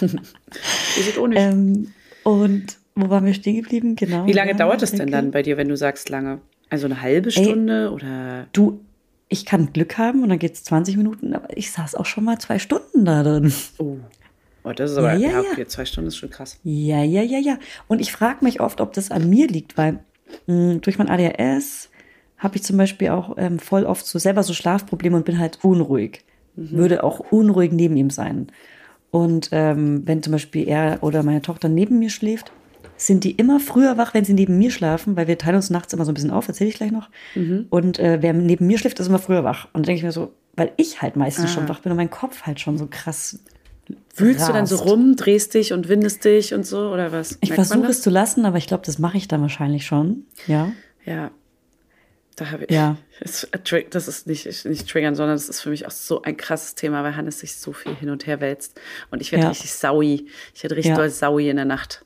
Die sind ohne. Ähm, und wo waren wir stehen geblieben? Genau. Wie lange ja, dauert es denn dann bei dir, wenn du sagst lange? Also eine halbe Stunde oder? Du, ich kann Glück haben und dann geht es 20 Minuten, aber ich saß auch schon mal zwei Stunden da drin. Oh. oh, das ist aber, Ja, ja, ja, zwei Stunden ist schon krass. Ja, ja, ja, ja. Und ich frage mich oft, ob das an mir liegt, weil mh, durch mein ADHS habe ich zum Beispiel auch ähm, voll oft so selber so Schlafprobleme und bin halt unruhig. Würde auch unruhig neben ihm sein. Und ähm, wenn zum Beispiel er oder meine Tochter neben mir schläft, sind die immer früher wach, wenn sie neben mir schlafen, weil wir teilen uns nachts immer so ein bisschen auf, erzähle ich gleich noch. Mhm. Und äh, wer neben mir schläft, ist immer früher wach. Und dann denke ich mir so, weil ich halt meistens Ah. schon wach bin und mein Kopf halt schon so krass. Wühlst du dann so rast. rum, drehst dich und windest dich und so oder was? Ich Merkt man versuche es zu lassen, aber ich glaube, das mache ich dann wahrscheinlich schon. Ja. Ja. Da habe ich. Ja. Äh, das ist nicht, nicht triggern, sondern das ist für mich auch so ein krasses Thema, weil Hannes sich so viel hin und her wälzt. Und ich werde Ja. richtig saui. Ich werde richtig Ja. doll saui in der Nacht.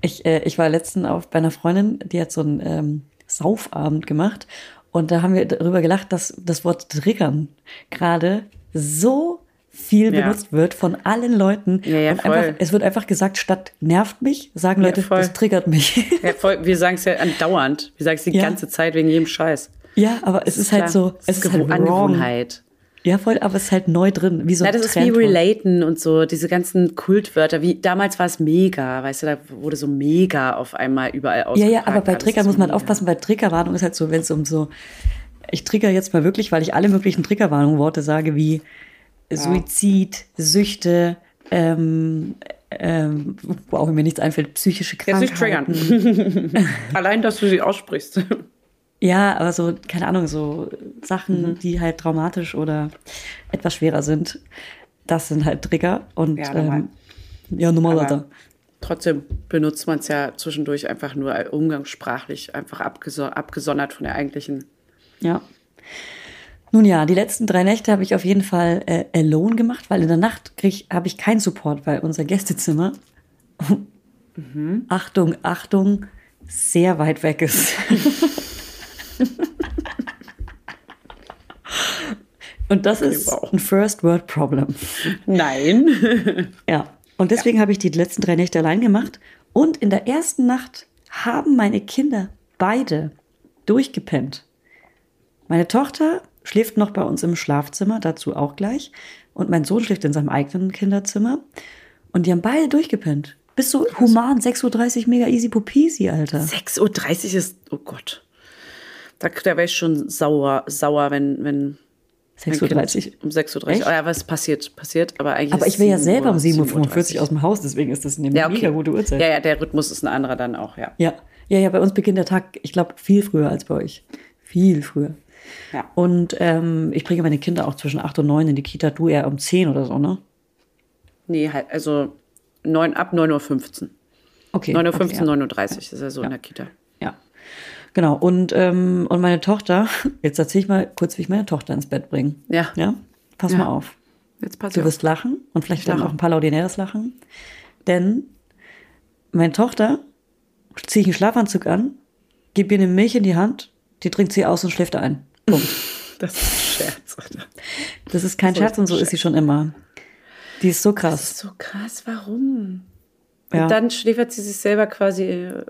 Ich, äh, ich war letztens auf bei einer Freundin, die hat so einen ähm, Saufabend gemacht. Und da haben wir darüber gelacht, dass das Wort triggern gerade so viel Ja. benutzt wird von allen Leuten. Ja, ja, und einfach, es wird einfach gesagt, statt nervt mich, sagen Leute, voll. das triggert mich. Ja, voll, wir sagen es ja andauernd. Wir sagen es die ganze Zeit wegen jedem Scheiß. ja, aber es ist halt Klar. so, es ist Gewo- halt wrong. Angewohnheit. Ja, voll, aber es ist halt neu drin, wie so Na, ein das ist wie relaten und so, diese ganzen Kultwörter. Wie damals war es mega, weißt du, da wurde so mega auf einmal überall Ja, ausgepackt. ja, aber bei so muss man mega. aufpassen. Bei Triggerwarnung ist halt so, wenn es um so, ich trigger jetzt mal wirklich, weil ich alle möglichen Triggerwarnung-Worte sage, wie Suizid, Süchte, ähm, ähm, wo auch mir nichts einfällt, psychische Jetzt nicht Krankheiten. triggern. Allein, dass du sie aussprichst. Ja, aber so, keine Ahnung, so Sachen, Mhm. die halt traumatisch oder etwas schwerer sind, das sind halt Trigger. Und Ja, normal. ähm, ja, normal, Aber Alter. trotzdem benutzt man es ja zwischendurch einfach nur umgangssprachlich, einfach abgeso abgesondert von der eigentlichen. Ja. Nun ja, die letzten drei Nächte habe ich auf jeden Fall äh, alone gemacht, weil in der Nacht habe ich keinen Support, weil unser Gästezimmer, Achtung, Achtung, sehr weit weg ist. Und das ist ein First World Problem. Nein. Ja. Und deswegen habe ich die letzten drei Nächte allein gemacht. Und in der ersten Nacht haben meine Kinder beide durchgepennt. Meine Tochter schläft noch bei uns im Schlafzimmer, dazu auch gleich. Und mein Sohn schläft in seinem eigenen Kinderzimmer. Und die haben beide durchgepennt. Bist so human, 6.30 Uhr, mega easy popisi, Alter. 6.30 Uhr ist, oh Gott. Da, da wäre ich schon sauer, sauer, wenn, wenn. mein 6.30 Kind Um 6.30 Uhr. Oh ja, was passiert, passiert, aber eigentlich. Aber ich will ja 7 selber um 7:30 7.45 Uhr aus dem Haus, deswegen ist das eine ja, okay. mega gute Uhrzeit. Ja, ja, der Rhythmus ist ein anderer dann auch, ja. Ja, ja, ja, bei uns beginnt der Tag, ich glaube, viel früher als bei euch. Viel früher. Ja. Und ähm, ich bringe meine Kinder auch zwischen 8 und 9 in die Kita, du eher um 10 oder so, ne? Nee, halt, also 9, ab 9.15 Uhr. Okay. 9.15 okay, Uhr, ja. 9.30 Uhr ist er so in der Kita. Genau. Und, ähm, und meine Tochter, jetzt erzähle ich mal kurz, wie ich meine Tochter ins Bett bringe. Ja. Ja? Pass Ja. mal auf. Jetzt passt Du wirst lachen und vielleicht dann auch ein paar laudinäres Lachen. Denn meine Tochter ziehe ich einen Schlafanzug an, gebe ihr eine Milch in die Hand, die trinkt sie aus und schläft ein. Punkt. Das ist ein Scherz, Alter. Das ist kein So Scherz und so ist ist sie schon immer. Die ist so Das krass. ist so krass, warum? Ja. Und dann schläfert sie sich selber quasi. äh,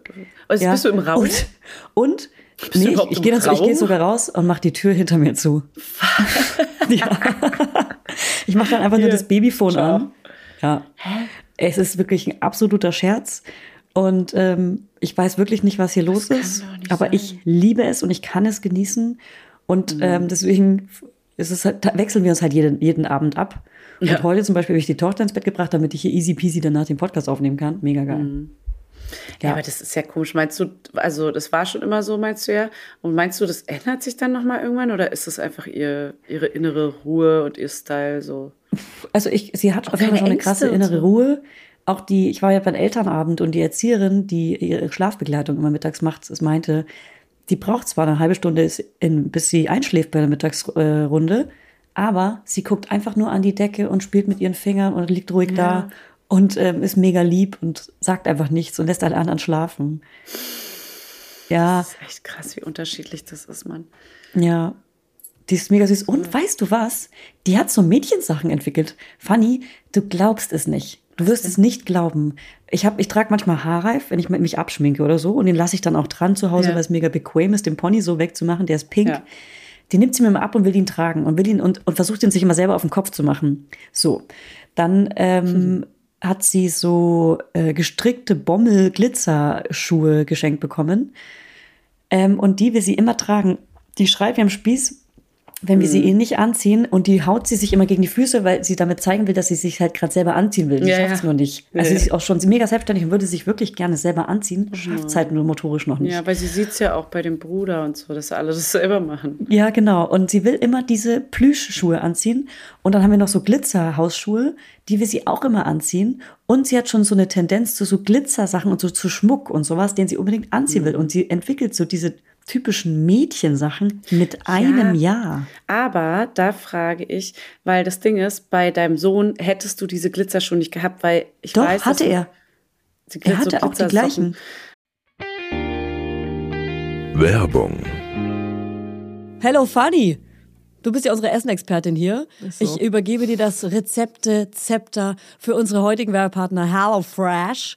Also Ja. bist du im Raum? Und, und nee, ich, ich gehe geh sogar raus und mache die Tür hinter mir zu. ja. Ich mache dann einfach nur Hier. das Babyphone Ciao. an. Ja. Es ist wirklich ein absoluter Scherz. Und ähm, ich weiß wirklich nicht, was hier los kann ist. Aber sein. Mhm. ich liebe es und ich kann es genießen. Und ähm, deswegen ist es halt, wechseln wir uns halt jeden, jeden Abend ab. Und Ja. heute zum Beispiel habe ich die Tochter ins Bett gebracht, damit ich hier easy peasy danach den Podcast aufnehmen kann. Mega geil. Mhm. Ja, aber das ist ja komisch. Meinst du, also das war schon immer so, meinst du ja? Und meinst du, das ändert sich dann nochmal irgendwann? Oder ist das einfach ihr, ihre innere Ruhe und ihr Style so? Also ich, sie hat auf jeden Fall schon eine krasse innere so. Ruhe. Auch die, ich war ja beim Elternabend und die Erzieherin, die ihre Schlafbegleitung immer mittags macht, es meinte, die braucht zwar eine halbe Stunde, in, bis sie einschläft bei der Mittagsrunde, aber sie guckt einfach nur an die Decke und spielt mit ihren Fingern und liegt ruhig da und ähm, ist mega lieb und sagt einfach nichts und lässt alle anderen schlafen. Ja, Das ist echt krass, wie unterschiedlich das ist, Mann. ja. Die ist mega süß. Und weißt du was? Die hat so Mädchensachen entwickelt. Fanny, du glaubst es nicht. Du wirst es nicht glauben. Ich, hab, ich trage manchmal Haarreif, wenn ich mit mich abschminke oder so. Und den lasse ich dann auch dran zu Hause, Ja. weil es mega bequem ist, den Pony so wegzumachen. Der ist pink. Ja. Den nimmt sie mir mal ab und will ihn tragen und will ihn und, und versucht ihn sich immer selber auf den Kopf zu machen. So. Dann ähm, hat sie so äh, gestrickte Bommel-Glitzerschuhe geschenkt bekommen. Ähm, und die will sie immer tragen. Die schreit wie am Spieß. Wenn wir sie eh nicht anziehen und die haut sie sich immer gegen die Füße, weil sie damit zeigen will, dass sie sich halt gerade selber anziehen will. Die Ja, schafft ja. es nur nicht. Also sie ist auch schon mega selbstständig und würde sich wirklich gerne selber anziehen, schafft es halt nur motorisch noch nicht. Ja, weil sie sieht es ja auch bei dem Bruder und so, dass alle das selber machen. Ja, genau. Und sie will immer diese Plüschschuhe anziehen. Und dann haben wir noch so Glitzerhausschuhe, die wir sie auch immer anziehen. Und sie hat schon so eine Tendenz zu so Glitzersachen und so zu Schmuck und sowas, den sie unbedingt anziehen will. Und sie entwickelt so diese typischen Mädchensachen mit einem Jahr. Aber da frage ich, weil das Ding ist, bei deinem Sohn hättest du diese Glitzerschuhe nicht gehabt, weil ich Doch, weiß, hatte er. Sie Er hatte auch die gleichen. Werbung. Hello Fanny. Du bist ja unsere Essenexpertin hier. So. Ich übergebe dir das Rezepte-Zepter für unsere heutigen Werbepartner HelloFresh.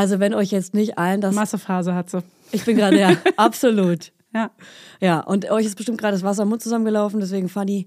Also wenn euch jetzt nicht allen das... Massephase hat sie. Ich bin gerade, ja, absolut. Ja. Ja, und euch ist bestimmt gerade das Wasser im Mund zusammengelaufen, deswegen Fanny,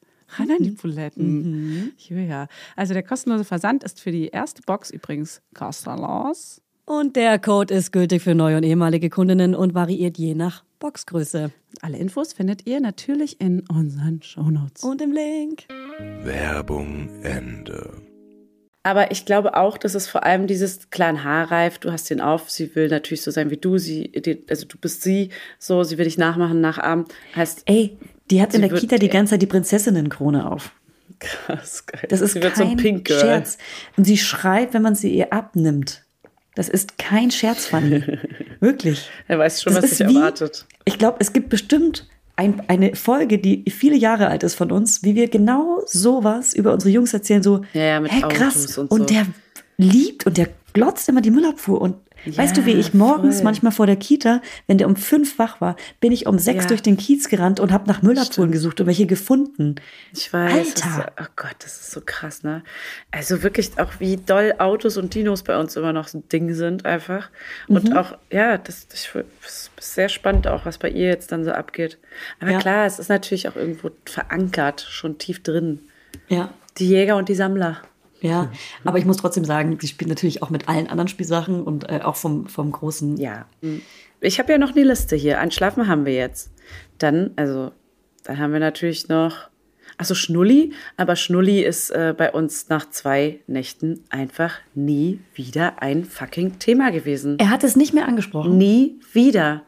Ran an die Buletten. Ja. Also der kostenlose Versand ist für die erste Box übrigens kostenlos. Und der Code ist gültig für neue und ehemalige Kundinnen und variiert je nach Boxgröße. Alle Infos findet ihr natürlich in unseren Shownotes. Und im Link. Werbung Ende. Aber ich glaube auch, dass es vor allem dieses kleinen Haarreif, du hast den auf, sie will natürlich so sein wie du, sie, also du bist sie, so, sie will dich nachmachen, nachahmen. Heißt, Ey, die hat in Sie der wird- Kita die ganze Zeit die Prinzessinnenkrone auf. krass, geil. Das ist sie wird so ein kein Pink. Scherz. Und sie schreit, wenn man sie ihr abnimmt. Das ist kein Scherz, Fanny. Wirklich. Er weiß schon, Das was sich erwartet. Ich glaube, es gibt bestimmt ein, eine Folge, die viele Jahre alt ist von uns, wie wir genau sowas über unsere Jungs erzählen, so, Ja, ja, mit hä, krass. Und Und, so. der liebt und der glotzt immer die Müllabfuhr. Und weißt du, wie Ja, ich morgens voll. manchmal vor der Kita, wenn der um fünf wach war, bin ich um sechs Ja. durch den Kiez gerannt und habe nach Müllabfuhren gesucht und welche gefunden. Ich weiß. Alter. Ist, oh Gott, das ist so krass, ne? Also wirklich auch, wie doll Autos und Dinos bei uns immer noch so ein Ding sind, einfach. Und Mhm. auch, ja, das, das ist sehr spannend auch, was bei ihr jetzt dann so abgeht. Aber Ja. klar, es ist natürlich auch irgendwo verankert, schon tief drin. Ja. Die Jäger und die Sammler. Ja, aber ich muss trotzdem sagen, die spielt natürlich auch mit allen anderen Spielsachen und äh, auch vom, vom großen. Ja. Ich habe ja noch eine Liste hier. Einschlafen haben wir jetzt. Dann, also, dann haben wir natürlich noch. Achso, Schnulli. Aber Schnulli ist äh, bei uns nach zwei Nächten einfach nie wieder ein fucking Thema gewesen. Er hat es nicht mehr angesprochen. Nie wieder.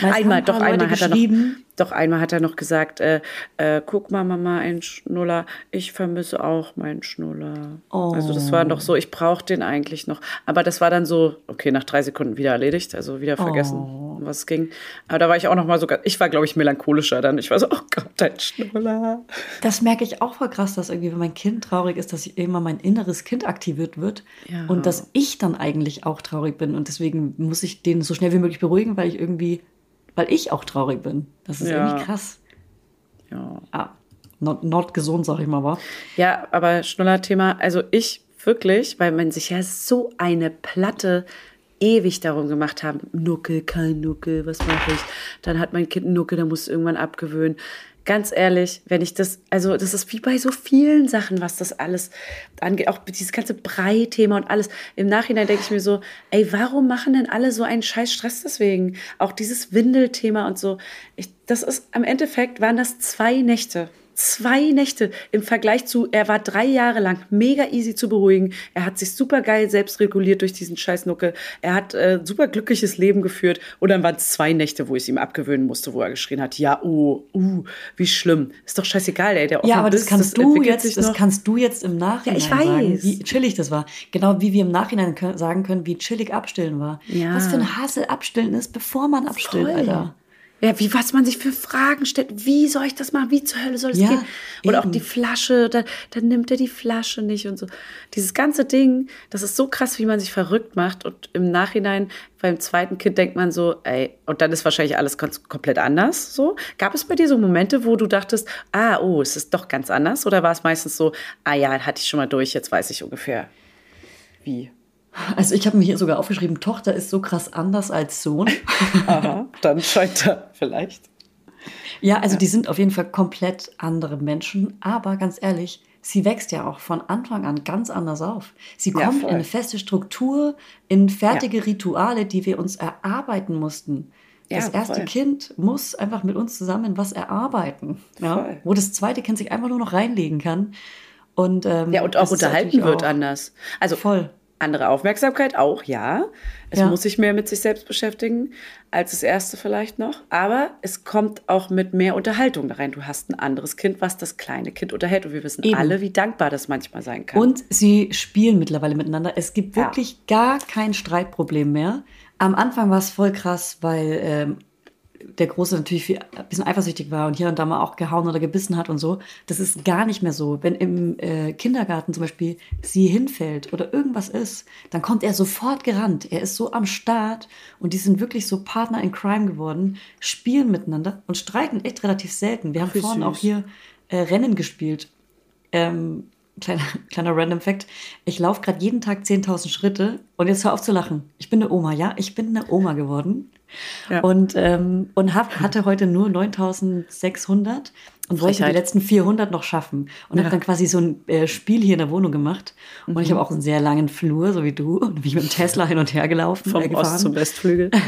Weil einmal, ein doch einmal Leute hat er noch. Doch einmal hat er noch gesagt, äh, äh, guck mal, Mama, ein Schnuller, ich vermisse auch meinen Schnuller. Oh. Also das war doch so, ich brauche den eigentlich noch. Aber das war dann so, okay, nach drei Sekunden wieder erledigt, also wieder vergessen, oh. was es ging. Aber da war ich auch noch mal sogar, ich war, glaube ich, melancholischer dann. Ich war so, oh Gott, dein Schnuller. Das merke ich auch voll krass, dass irgendwie, wenn mein Kind traurig ist, dass immer mein inneres Kind aktiviert wird ja. und dass ich dann eigentlich auch traurig bin. Und deswegen muss ich den so schnell wie möglich beruhigen, weil ich irgendwie weil ich auch traurig bin. Das ist ja. irgendwie krass. Ja. Ah, not, not gesund, sag ich mal, war. Ja, aber Schnuller-Thema, also ich wirklich, weil man sich ja so eine Platte ewig darum gemacht haben, Nuckel, kein Nuckel, was mache ich? Dann hat mein Kind einen Nuckel, der muss es irgendwann abgewöhnen ganz ehrlich, wenn ich das, also das ist wie bei so vielen Sachen, was das alles angeht, auch dieses ganze Brei-Thema und alles. Im Nachhinein denke ich mir so, ey, warum machen denn alle so einen scheiß Stress deswegen? Auch dieses Windelthema und so. Ich, das ist, am Endeffekt waren das zwei Nächte. Zwei Nächte im Vergleich zu, er war drei Jahre lang mega easy zu beruhigen. Er hat sich super geil selbst reguliert durch diesen Scheißnuckel. Er hat äh, super glückliches Leben geführt. Und dann waren es zwei Nächte, wo ich es ihm abgewöhnen musste, wo er geschrien hat, ja, oh, uh, wie schlimm. Ist doch scheißegal, ey. Der ja, aber das kannst das du jetzt, das kannst du jetzt im Nachhinein ja, ich weiß. sagen, wie chillig das war. Genau wie wir im Nachhinein können, sagen können, wie chillig abstillen war. Ja. Was für ein Hassel abstillen ist, bevor man abstillt, Voll. Alter. Ja, wie was man sich für Fragen stellt. Wie soll ich das machen? Wie zur Hölle soll es ja, gehen? Oder eben. auch die Flasche, dann, dann nimmt er die Flasche nicht und so. Dieses ganze Ding, das ist so krass, wie man sich verrückt macht. Und im Nachhinein, beim zweiten Kind denkt man so, ey, und dann ist wahrscheinlich alles komplett anders. So. Gab es bei dir so Momente, wo du dachtest, ah, oh, es ist doch ganz anders? Oder war es meistens so, ah ja, hatte ich schon mal durch, jetzt weiß ich ungefähr wie? Also ich habe mir hier sogar aufgeschrieben, Tochter ist so krass anders als Sohn. Aha, dann scheint er vielleicht. Ja, also ja. die sind auf jeden Fall komplett andere Menschen, aber ganz ehrlich, sie wächst ja auch von Anfang an ganz anders auf. Sie kommt ja, in eine feste Struktur, in fertige ja. Rituale, die wir uns erarbeiten mussten. Das erste. Kind muss einfach mit uns zusammen was erarbeiten, wo das zweite Kind sich einfach nur noch reinlegen kann. Und, ähm, ja, und auch unterhalten wird auch anders. Also voll andere Aufmerksamkeit auch, ja. Es ja. muss sich mehr mit sich selbst beschäftigen als das erste vielleicht noch. Aber es kommt auch mit mehr Unterhaltung da rein. Du hast ein anderes Kind, was das kleine Kind unterhält. Und wir wissen Eben. alle, wie dankbar das manchmal sein kann. Und sie spielen mittlerweile miteinander. Es gibt wirklich ja. gar kein Streitproblem mehr. Am Anfang war es voll krass, weil ähm, der Große natürlich ein bisschen eifersüchtig war und hier und da mal auch gehauen oder gebissen hat und so. Das ist gar nicht mehr so. Wenn im äh, Kindergarten zum Beispiel sie hinfällt oder irgendwas ist, dann kommt er sofort gerannt. Er ist so am Start und die sind wirklich so Partner in Crime geworden, spielen miteinander und streiten echt relativ selten. Wir haben Ach, vorhin süß. auch hier äh, Rennen gespielt. Ähm, kleiner, kleiner Random Fact. Ich laufe gerade jeden Tag 10.000 Schritte und jetzt hör auf zu lachen. Ich bin eine Oma, ja? Ich bin eine Oma geworden. Ja. Und, ähm, und hab, hatte heute nur 9600 und wollte die letzten 400 noch schaffen. Und ja. habe dann quasi so ein äh, Spiel hier in der Wohnung gemacht. Und mhm. ich habe auch einen sehr langen Flur, so wie du. Und bin ich mit dem Tesla hin und her gelaufen. Vom äh, Ost zum Westflügel.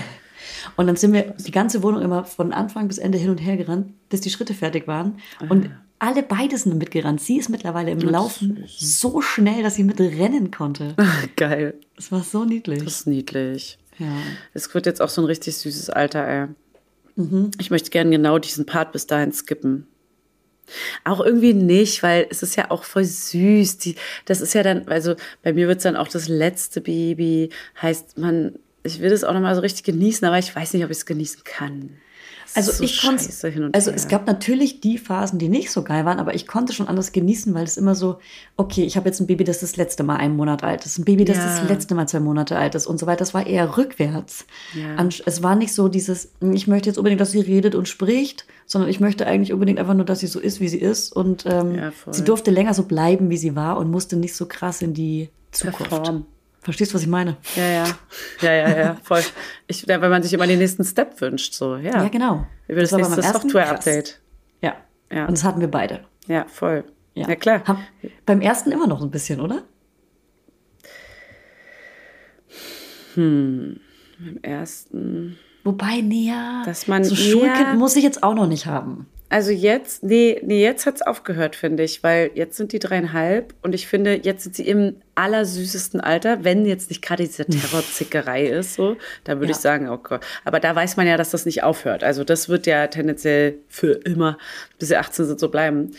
Und dann sind wir die ganze Wohnung immer von Anfang bis Ende hin und her gerannt, bis die Schritte fertig waren. Und ah, alle beide sind mitgerannt. Sie ist mittlerweile im Laufen so schnell, dass sie mitrennen konnte. Geil. Es war so niedlich. Das ist niedlich. Ja. Es wird jetzt auch so ein richtig süßes Alter, ey. Mhm. Ich möchte gerne genau diesen Part bis dahin skippen. Auch irgendwie nicht, weil es ist ja auch voll süß. Die, das ist ja dann, also bei mir wird es dann auch das letzte Baby. Heißt, man, ich will das auch nochmal so richtig genießen, aber ich weiß nicht, ob ich es genießen kann. Also so ich konnte, also es gab natürlich die Phasen, die nicht so geil waren, aber ich konnte schon anders genießen, weil es immer so, okay, ich habe jetzt ein Baby, das das letzte Mal einen Monat alt ist, ein Baby, das ja. das letzte Mal zwei Monate alt ist und so weiter. Das war eher rückwärts. Ja. Es war nicht so dieses, ich möchte jetzt unbedingt, dass sie redet und spricht, sondern ich möchte eigentlich unbedingt einfach nur, dass sie so ist, wie sie ist und ähm, ja, sie durfte länger so bleiben, wie sie war und musste nicht so krass in die Zukunft. Perform. Verstehst du, was ich meine? Ja, ja. Ja, ja, ja, voll. Ich, ja, weil man sich immer den nächsten Step wünscht, so, ja. Ja, genau. Über das, das nächste Software-Update. Ja. ja. Und das hatten wir beide. Ja, voll. Ja, ja klar. Hab, beim ersten immer noch ein bisschen, oder? Hm. Beim ersten. Wobei, näher. Dass man so Schulkind muss ich jetzt auch noch nicht haben. Also jetzt, nee, nee, jetzt hat's aufgehört, finde ich, weil jetzt sind die dreieinhalb und ich finde, jetzt sind sie im allersüßesten Alter, wenn jetzt nicht gerade diese Terrorzickerei ist, so, da würde ja. ich sagen, oh Gott. Aber da weiß man ja, dass das nicht aufhört. Also das wird ja tendenziell für immer, bis sie 18 sind, so bleiben,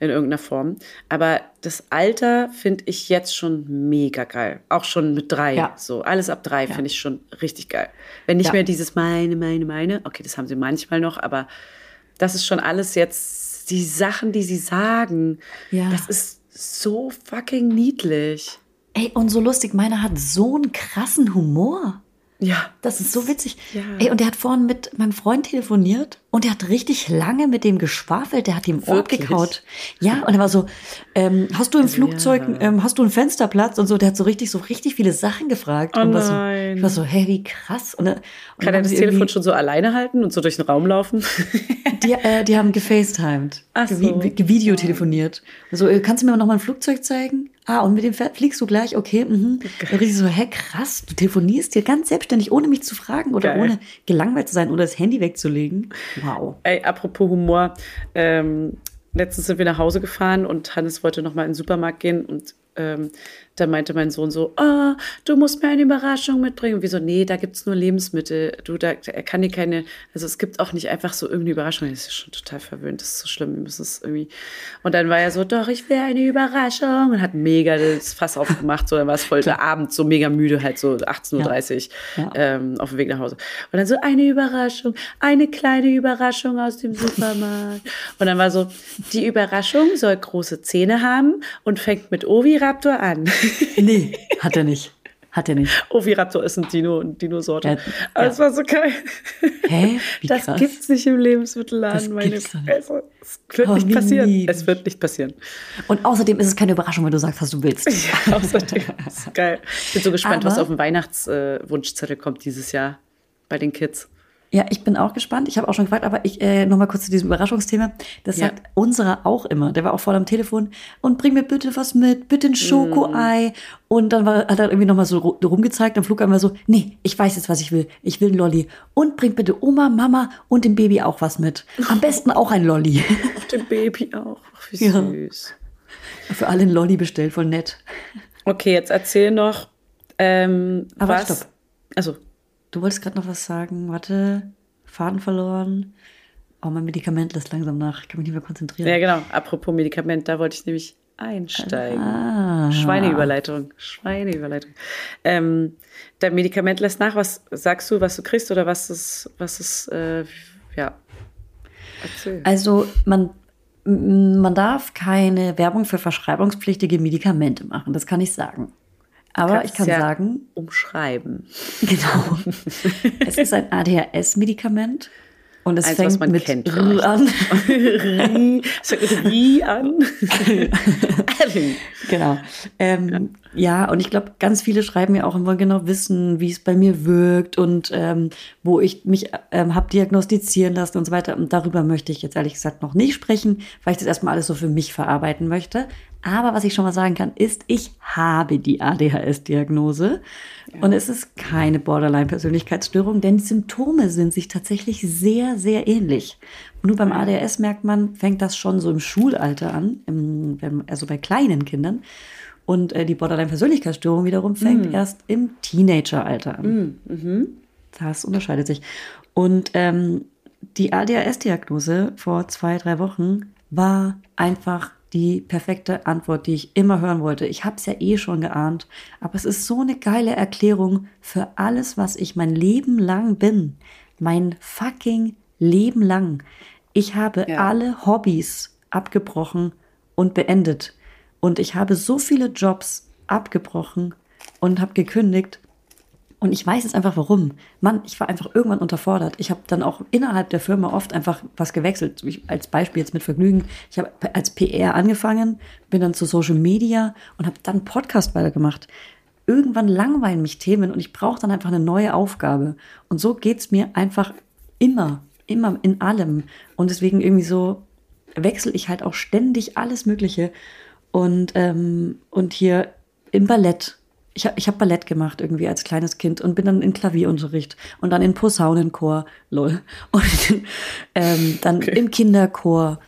in irgendeiner Form. Aber das Alter finde ich jetzt schon mega geil. Auch schon mit drei. Ja. So, alles ab drei ja. finde ich schon richtig geil. Wenn nicht mehr dieses meine, meine, meine, okay, das haben sie manchmal noch, aber das ist schon alles jetzt die Sachen, die sie sagen. Ja. Das ist so fucking niedlich. Ey, und so lustig, meiner hat so einen krassen Humor. Ja. Das ist so witzig. Ja. Ey, und der hat vorhin mit meinem Freund telefoniert und der hat richtig lange mit dem geschwafelt, der hat ihm Ohr gekaut. Ja, und er war so, ähm, hast du im Flugzeug, ja. ähm, hast du einen Fensterplatz und so, der hat so richtig, so richtig viele Sachen gefragt. Oh und war so, ich war so, hey, wie krass. Und, und Kann er das Telefon schon so alleine halten und so durch den Raum laufen? Die, äh, die haben gefacetimed, Ach so. gevideotelefoniert. So, äh, kannst du mir noch mal ein Flugzeug zeigen? Ah, und mit dem fliegst du gleich? Okay, mhm. Richtig so, hä, krass, du telefonierst dir ganz selbstständig, ohne mich zu fragen oder Geil. ohne gelangweilt zu sein oder das Handy wegzulegen. Wow. Ey, apropos Humor, ähm, letztens sind wir nach Hause gefahren und Hannes wollte noch mal in den Supermarkt gehen und ähm, da meinte mein Sohn so, oh, du musst mir eine Überraschung mitbringen. Und wir so, nee, da gibt es nur Lebensmittel. Du, da, er kann dir keine, also es gibt auch nicht einfach so irgendeine Überraschung. Das ist schon total verwöhnt, das ist so schlimm, wir müssen es irgendwie. Und dann war er so, doch, ich will eine Überraschung und hat mega das Fass aufgemacht. So, dann war es voll der Abend, so mega müde, halt so 18.30 Uhr ja. ähm, auf dem Weg nach Hause. Und dann so, eine Überraschung, eine kleine Überraschung aus dem Supermarkt. Und dann war so, die Überraschung soll große Zähne haben und fängt mit Oviraptor an. nee, hat er nicht. Hat er nicht. Oviraptor ist ein Dino, eine Dinosorte. Ja, Aber es war so geil. Hä? Wie das krass. gibt's nicht im Lebensmittelladen, meine Fresse. Es wird oh, nicht passieren. Lieb. Es wird nicht passieren. Und außerdem ist es keine Überraschung, wenn du sagst, was du willst. Ja, außerdem. ist geil. Ich bin so gespannt, Aber was auf dem Weihnachtswunschzettel äh, kommt dieses Jahr bei den Kids. Ja, ich bin auch gespannt. Ich habe auch schon gefragt, aber ich äh, noch mal kurz zu diesem Überraschungsthema. Das ja. sagt unserer auch immer. Der war auch voll am Telefon und bring mir bitte was mit, bitte ein Schokoei. Mm. Und dann war, hat er irgendwie noch mal so rumgezeigt am Flug einmal so, nee, ich weiß jetzt, was ich will. Ich will ein Lolli. Und bring bitte Oma, Mama und dem Baby auch was mit. Am besten auch ein Lolli. dem Baby auch. Ach, wie ja. süß. Für alle ein Lolli bestellt, voll nett. Okay, jetzt erzähl noch. Ähm, aber was? stopp. Also Du wolltest gerade noch was sagen. Warte, Faden verloren. Oh, mein Medikament lässt langsam nach. Ich kann mich nicht mehr konzentrieren. Ja, genau. Apropos Medikament, da wollte ich nämlich einsteigen. Ah. Schweineüberleitung. Schweineüberleitung. Ähm, dein Medikament lässt nach. Was sagst du, was du kriegst oder was ist, was ist, äh, ja. Erzähl. Also, man, man darf keine Werbung für verschreibungspflichtige Medikamente machen. Das kann ich sagen. Aber ich kann ja sagen. Umschreiben. Genau. es ist ein ADHS-Medikament. Und es Eins, fängt was man mit kennt R an. Rie an. genau. Ähm, ja. ja. und ich glaube, ganz viele schreiben mir auch immer genau wissen, wie es bei mir wirkt und ähm, wo ich mich ähm, habe diagnostizieren lassen und so weiter. Und darüber möchte ich jetzt ehrlich gesagt noch nicht sprechen, weil ich das erstmal alles so für mich verarbeiten möchte. Aber was ich schon mal sagen kann, ist, ich habe die ADHS-Diagnose. Ja. Und es ist keine Borderline-Persönlichkeitsstörung, denn die Symptome sind sich tatsächlich sehr, sehr ähnlich. Nur beim ADHS merkt man, fängt das schon so im Schulalter an, im, also bei kleinen Kindern. Und äh, die Borderline-Persönlichkeitsstörung wiederum fängt mm. erst im Teenageralter an. Mm. Mhm. Das unterscheidet sich. Und ähm, die ADHS-Diagnose vor zwei, drei Wochen war einfach die perfekte Antwort, die ich immer hören wollte. Ich habe es ja eh schon geahnt, aber es ist so eine geile Erklärung für alles, was ich mein Leben lang bin. Mein fucking Leben lang. Ich habe ja. alle Hobbys abgebrochen und beendet. Und ich habe so viele Jobs abgebrochen und habe gekündigt, und ich weiß jetzt einfach warum. Mann, ich war einfach irgendwann unterfordert. Ich habe dann auch innerhalb der Firma oft einfach was gewechselt. Ich, als Beispiel jetzt mit Vergnügen. Ich habe als PR angefangen, bin dann zu Social Media und habe dann Podcast weitergemacht. Irgendwann langweilen mich Themen und ich brauche dann einfach eine neue Aufgabe. Und so geht's mir einfach immer, immer in allem. Und deswegen irgendwie so wechsle ich halt auch ständig alles Mögliche. Und, ähm, und hier im Ballett ich habe ich hab Ballett gemacht irgendwie als kleines Kind und bin dann in Klavierunterricht und dann in Posaunenchor, lol. Und ähm, dann okay. im Kinderchor.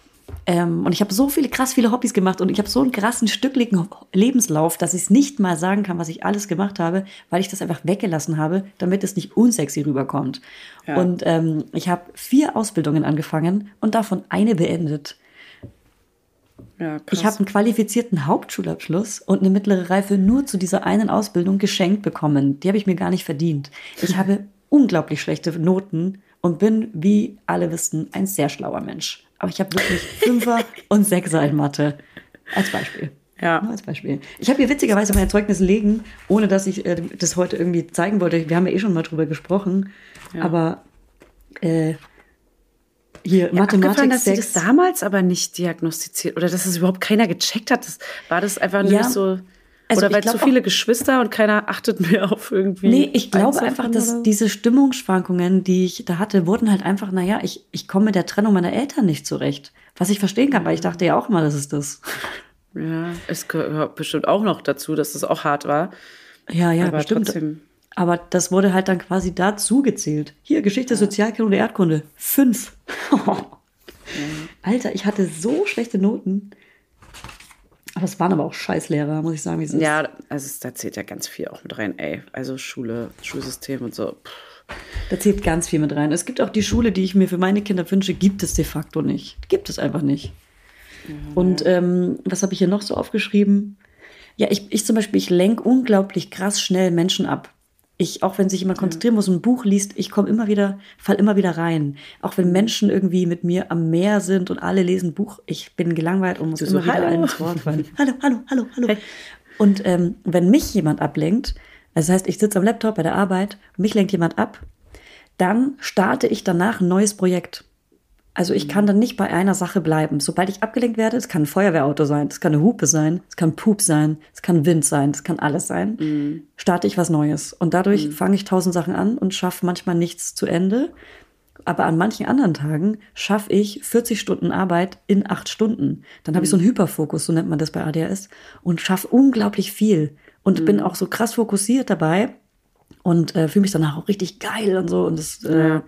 Ähm, und ich habe so viele, krass viele Hobbys gemacht und ich habe so einen krassen, stücklichen Lebenslauf, dass ich es nicht mal sagen kann, was ich alles gemacht habe, weil ich das einfach weggelassen habe, damit es nicht unsexy rüberkommt. Ja. Und ähm, ich habe vier Ausbildungen angefangen und davon eine beendet. Ja, ich habe einen qualifizierten Hauptschulabschluss und eine mittlere Reife nur zu dieser einen Ausbildung geschenkt bekommen. Die habe ich mir gar nicht verdient. Ich habe unglaublich schlechte Noten und bin, wie alle wissen, ein sehr schlauer Mensch. Aber ich habe wirklich Fünfer und Sechser in Mathe. Als Beispiel. Ja. Nur als Beispiel. Ich habe hier witzigerweise mein Zeugnis legen, ohne dass ich äh, das heute irgendwie zeigen wollte. Wir haben ja eh schon mal drüber gesprochen. Ja. Aber äh, hier, ja, Mathematik dass 6. sie das damals aber nicht diagnostiziert oder dass es überhaupt keiner gecheckt hat. Das, war das einfach nur ja. so. Also oder weil zu viele Geschwister und keiner achtet mehr auf irgendwie. Nee, ich glaube einfach, dass oder? diese Stimmungsschwankungen, die ich da hatte, wurden halt einfach, naja, ich, ich komme mit der Trennung meiner Eltern nicht zurecht. Was ich verstehen kann, weil ich dachte ja auch mal, das ist das. Ja, es gehört bestimmt auch noch dazu, dass das auch hart war. Ja, ja, Aber bestimmt. Trotzdem. Aber das wurde halt dann quasi dazu gezählt. Hier, Geschichte, ja. Sozialkunde, Erdkunde. Fünf. Alter, ich hatte so schlechte Noten. Aber es waren aber auch Scheißlehrer, muss ich sagen. Wie es ja, also da zählt ja ganz viel auch mit rein, ey. Also Schule, Schulsystem und so. Da zählt ganz viel mit rein. Es gibt auch die Schule, die ich mir für meine Kinder wünsche, gibt es de facto nicht. Gibt es einfach nicht. Ja, und ähm, was habe ich hier noch so aufgeschrieben? Ja, ich, ich zum Beispiel, ich lenke unglaublich krass schnell Menschen ab ich, auch wenn sich jemand konzentrieren muss und ein Buch liest, ich komme immer wieder, fall immer wieder rein. Auch wenn Menschen irgendwie mit mir am Meer sind und alle lesen ein Buch, ich bin gelangweilt und muss immer so, wieder hallo. ins Wort fallen. hallo, hallo, hallo, hallo. Hey. Und ähm, wenn mich jemand ablenkt, also das heißt, ich sitze am Laptop bei der Arbeit, mich lenkt jemand ab, dann starte ich danach ein neues Projekt. Also ich kann dann nicht bei einer Sache bleiben. Sobald ich abgelenkt werde, es kann ein Feuerwehrauto sein, es kann eine Hupe sein, es kann Pup sein, es kann Wind sein, es kann alles sein, mhm. starte ich was Neues. Und dadurch mhm. fange ich tausend Sachen an und schaffe manchmal nichts zu Ende. Aber an manchen anderen Tagen schaffe ich 40 Stunden Arbeit in acht Stunden. Dann habe ich so einen mhm. Hyperfokus, so nennt man das bei ADHS, und schaffe unglaublich viel. Und mhm. bin auch so krass fokussiert dabei und äh, fühle mich danach auch richtig geil und so. Und das äh,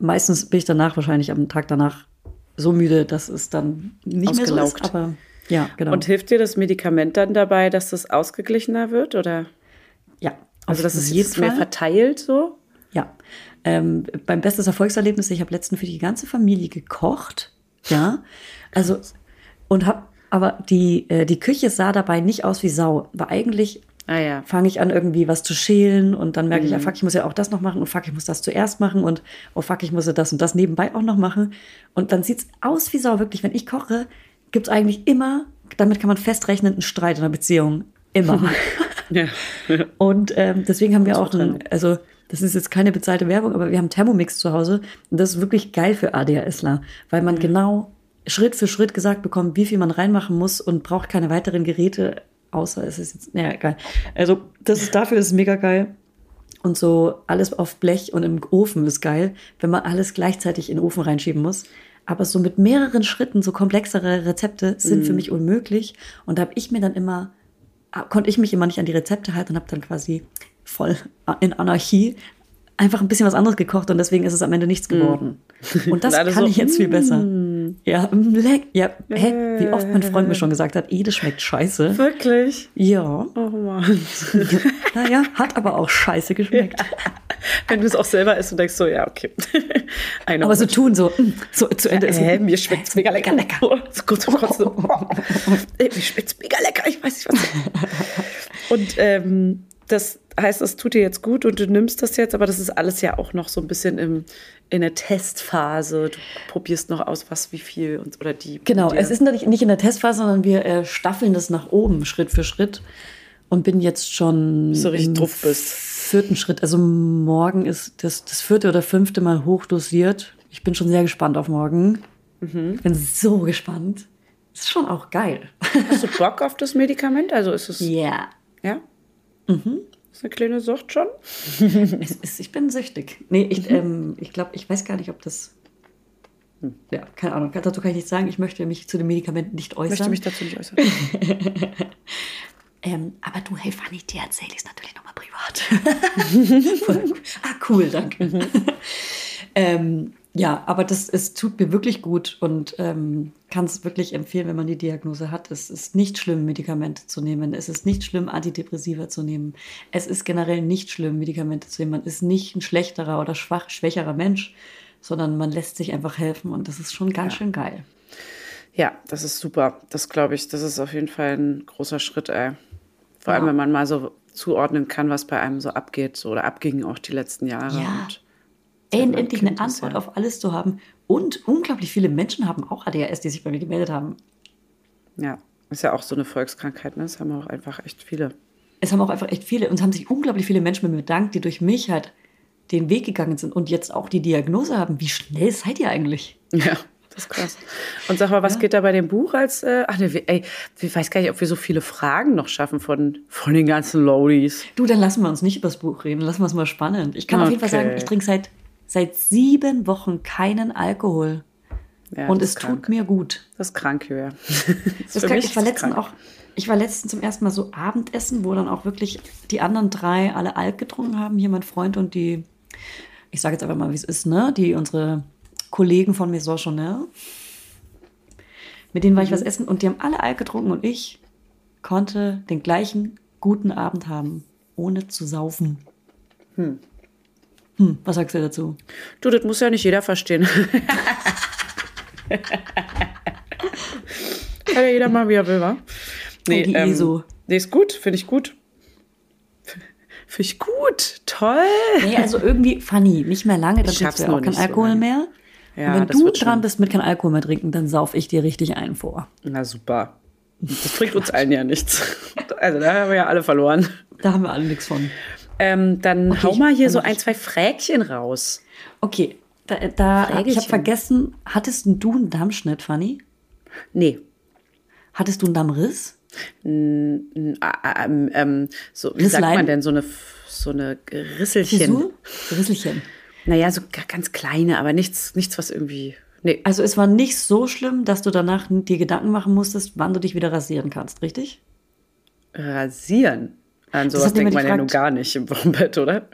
meistens bin ich danach wahrscheinlich am Tag danach so müde, dass es dann nicht mehr so ist. Aber ja, genau. Und hilft dir das Medikament dann dabei, dass das ausgeglichener wird, oder? Ja. Also dass es jetzt mehr verteilt so? Ja. Ähm, beim bestes Erfolgserlebnis, ich habe letztens für die ganze Familie gekocht. Ja. Also und habe aber die, äh, die Küche sah dabei nicht aus wie Sau. War eigentlich Ah, ja. fange ich an, irgendwie was zu schälen und dann merke mhm. ich, ja, mhm. fuck, ich muss ja auch das noch machen und fuck, ich muss das zuerst machen und oh fuck, ich muss ja das und das nebenbei auch noch machen. Und dann sieht es aus wie Sau, wirklich. Wenn ich koche, gibt es eigentlich immer, damit kann man festrechnen, einen Streit in einer Beziehung. Immer. ja. Und ähm, deswegen haben wir auch, einen, also das ist jetzt keine bezahlte Werbung, aber wir haben Thermomix zu Hause und das ist wirklich geil für ADHSler, weil man mhm. genau Schritt für Schritt gesagt bekommt, wie viel man reinmachen muss und braucht keine weiteren Geräte Außer es ist jetzt, naja, geil. Also, das ist dafür ist es mega geil. Und so alles auf Blech und im Ofen ist geil, wenn man alles gleichzeitig in den Ofen reinschieben muss. Aber so mit mehreren Schritten, so komplexere Rezepte sind mm. für mich unmöglich. Und da habe ich mir dann immer, konnte ich mich immer nicht an die Rezepte halten und habe dann quasi voll in Anarchie einfach ein bisschen was anderes gekocht und deswegen ist es am Ende nichts mm. geworden. Mm. Und das kann so, ich jetzt viel besser. Mm. Ja, leck. Ja, hä? Wie oft mein Freund mir schon gesagt hat, eh, das schmeckt scheiße. Wirklich? Ja. Oh Mann. naja, hat aber auch scheiße geschmeckt. Ja. Wenn du es auch selber isst und denkst so, ja, okay. aber so tun, so, mm, so zu Ende ist. Äh, mir schmeckt es mega lecker. lecker. Oh, so kurz vor Kotzen. Oh, mir schmeckt es mega lecker. Ich weiß nicht, was. Und ähm, das heißt, es tut dir jetzt gut und du nimmst das jetzt, aber das ist alles ja auch noch so ein bisschen im, in der Testphase. Du probierst noch aus, was, wie viel und oder die. Genau, es ist nicht, nicht in der Testphase, sondern wir äh, staffeln das nach oben, Schritt für Schritt. Und bin jetzt schon so richtig drauf bist. vierten Schritt. Also morgen ist das, das vierte oder fünfte Mal hochdosiert. Ich bin schon sehr gespannt auf morgen. Mhm. Ich bin so gespannt. Ist schon auch geil. Hast du Bock auf das Medikament? Also ist es. Ja. Yeah. Ja? Mhm. Ist eine kleine Sucht schon? ist, ich bin süchtig. Nee, ich, mhm. ähm, ich glaube, ich weiß gar nicht, ob das. Hm. Ja, keine Ahnung. Dazu kann ich nicht sagen. Ich möchte mich zu den Medikamenten nicht äußern. Ich möchte mich dazu nicht äußern. Ähm, aber du, hey Fanny, dir erzähle ich es natürlich nochmal privat. ah, cool, danke. Mhm. ähm, ja, aber das es tut mir wirklich gut und ähm, kann es wirklich empfehlen, wenn man die Diagnose hat. Es ist nicht schlimm, Medikamente zu nehmen. Es ist nicht schlimm, Antidepressiva zu nehmen. Es ist generell nicht schlimm, Medikamente zu nehmen. Man ist nicht ein schlechterer oder schwach, schwächerer Mensch, sondern man lässt sich einfach helfen und das ist schon ganz ja. schön geil. Ja, das ist super. Das glaube ich, das ist auf jeden Fall ein großer Schritt, ey. Vor ja. allem, wenn man mal so zuordnen kann, was bei einem so abgeht so, oder abging auch die letzten Jahre. Ja. Und Ey, endlich eine Antwort auf alles zu haben. Und unglaublich viele Menschen haben auch ADHS, die sich bei mir gemeldet haben. Ja, ist ja auch so eine Volkskrankheit, ne? Das haben auch einfach echt viele. Es haben auch einfach echt viele. Und es haben sich unglaublich viele Menschen mit mir bedankt, die durch mich halt den Weg gegangen sind und jetzt auch die Diagnose haben. Wie schnell seid ihr eigentlich? Ja, das ist krass. Und sag mal, was ja. geht da bei dem Buch als, äh, ach ne, ey, ich weiß gar nicht, ob wir so viele Fragen noch schaffen von, von den ganzen Loadies. Du, dann lassen wir uns nicht über das Buch reden, lassen wir es mal spannend. Ich kann okay. auf jeden Fall sagen, ich trinke seit seit sieben Wochen keinen Alkohol. Ja, und es tut mir gut. Das ist krank, ja. Das das ich, war letztens auch, ich war letztens zum ersten Mal so Abendessen, wo dann auch wirklich die anderen drei alle Alk getrunken haben. Hier mein Freund und die, ich sage jetzt einfach mal, wie es ist, ne? Die unsere Kollegen von Maison Chanel. Mit denen war ich was mhm. essen und die haben alle Alk getrunken und ich konnte den gleichen guten Abend haben, ohne zu saufen. Hm. Hm, was sagst du dazu? Du, das muss ja nicht jeder verstehen. Kann ja jeder mal, wie er will, wa? Nee, oh, ähm, ESO. nee ist gut, finde ich gut. Finde ich gut, toll. Nee, also irgendwie funny, nicht mehr lange, dann trinkst du ja auch kein Alkohol so mehr. Ja, Und wenn du dran bist mit kein Alkohol mehr trinken, dann sauf ich dir richtig ein vor. Na super. Das bringt uns allen ja nichts. Also da haben wir ja alle verloren. Da haben wir alle nichts von. Ähm, dann okay, hau mal hier so ein, zwei Fräkchen raus. Okay, da, da ich habe vergessen, hattest du einen Dammschnitt, Fanny? Nee. Hattest du einen Dammriss? Ähm, ähm, so, wie sagt man denn, so eine, so eine Risselchen? Frisur? Risselchen. Naja, so ganz kleine, aber nichts, nichts, was irgendwie. Nee. Also es war nicht so schlimm, dass du danach dir Gedanken machen musstest, wann du dich wieder rasieren kannst, richtig? Rasieren? An sowas denkt man ja nun gar nicht im Wochenbett, oder?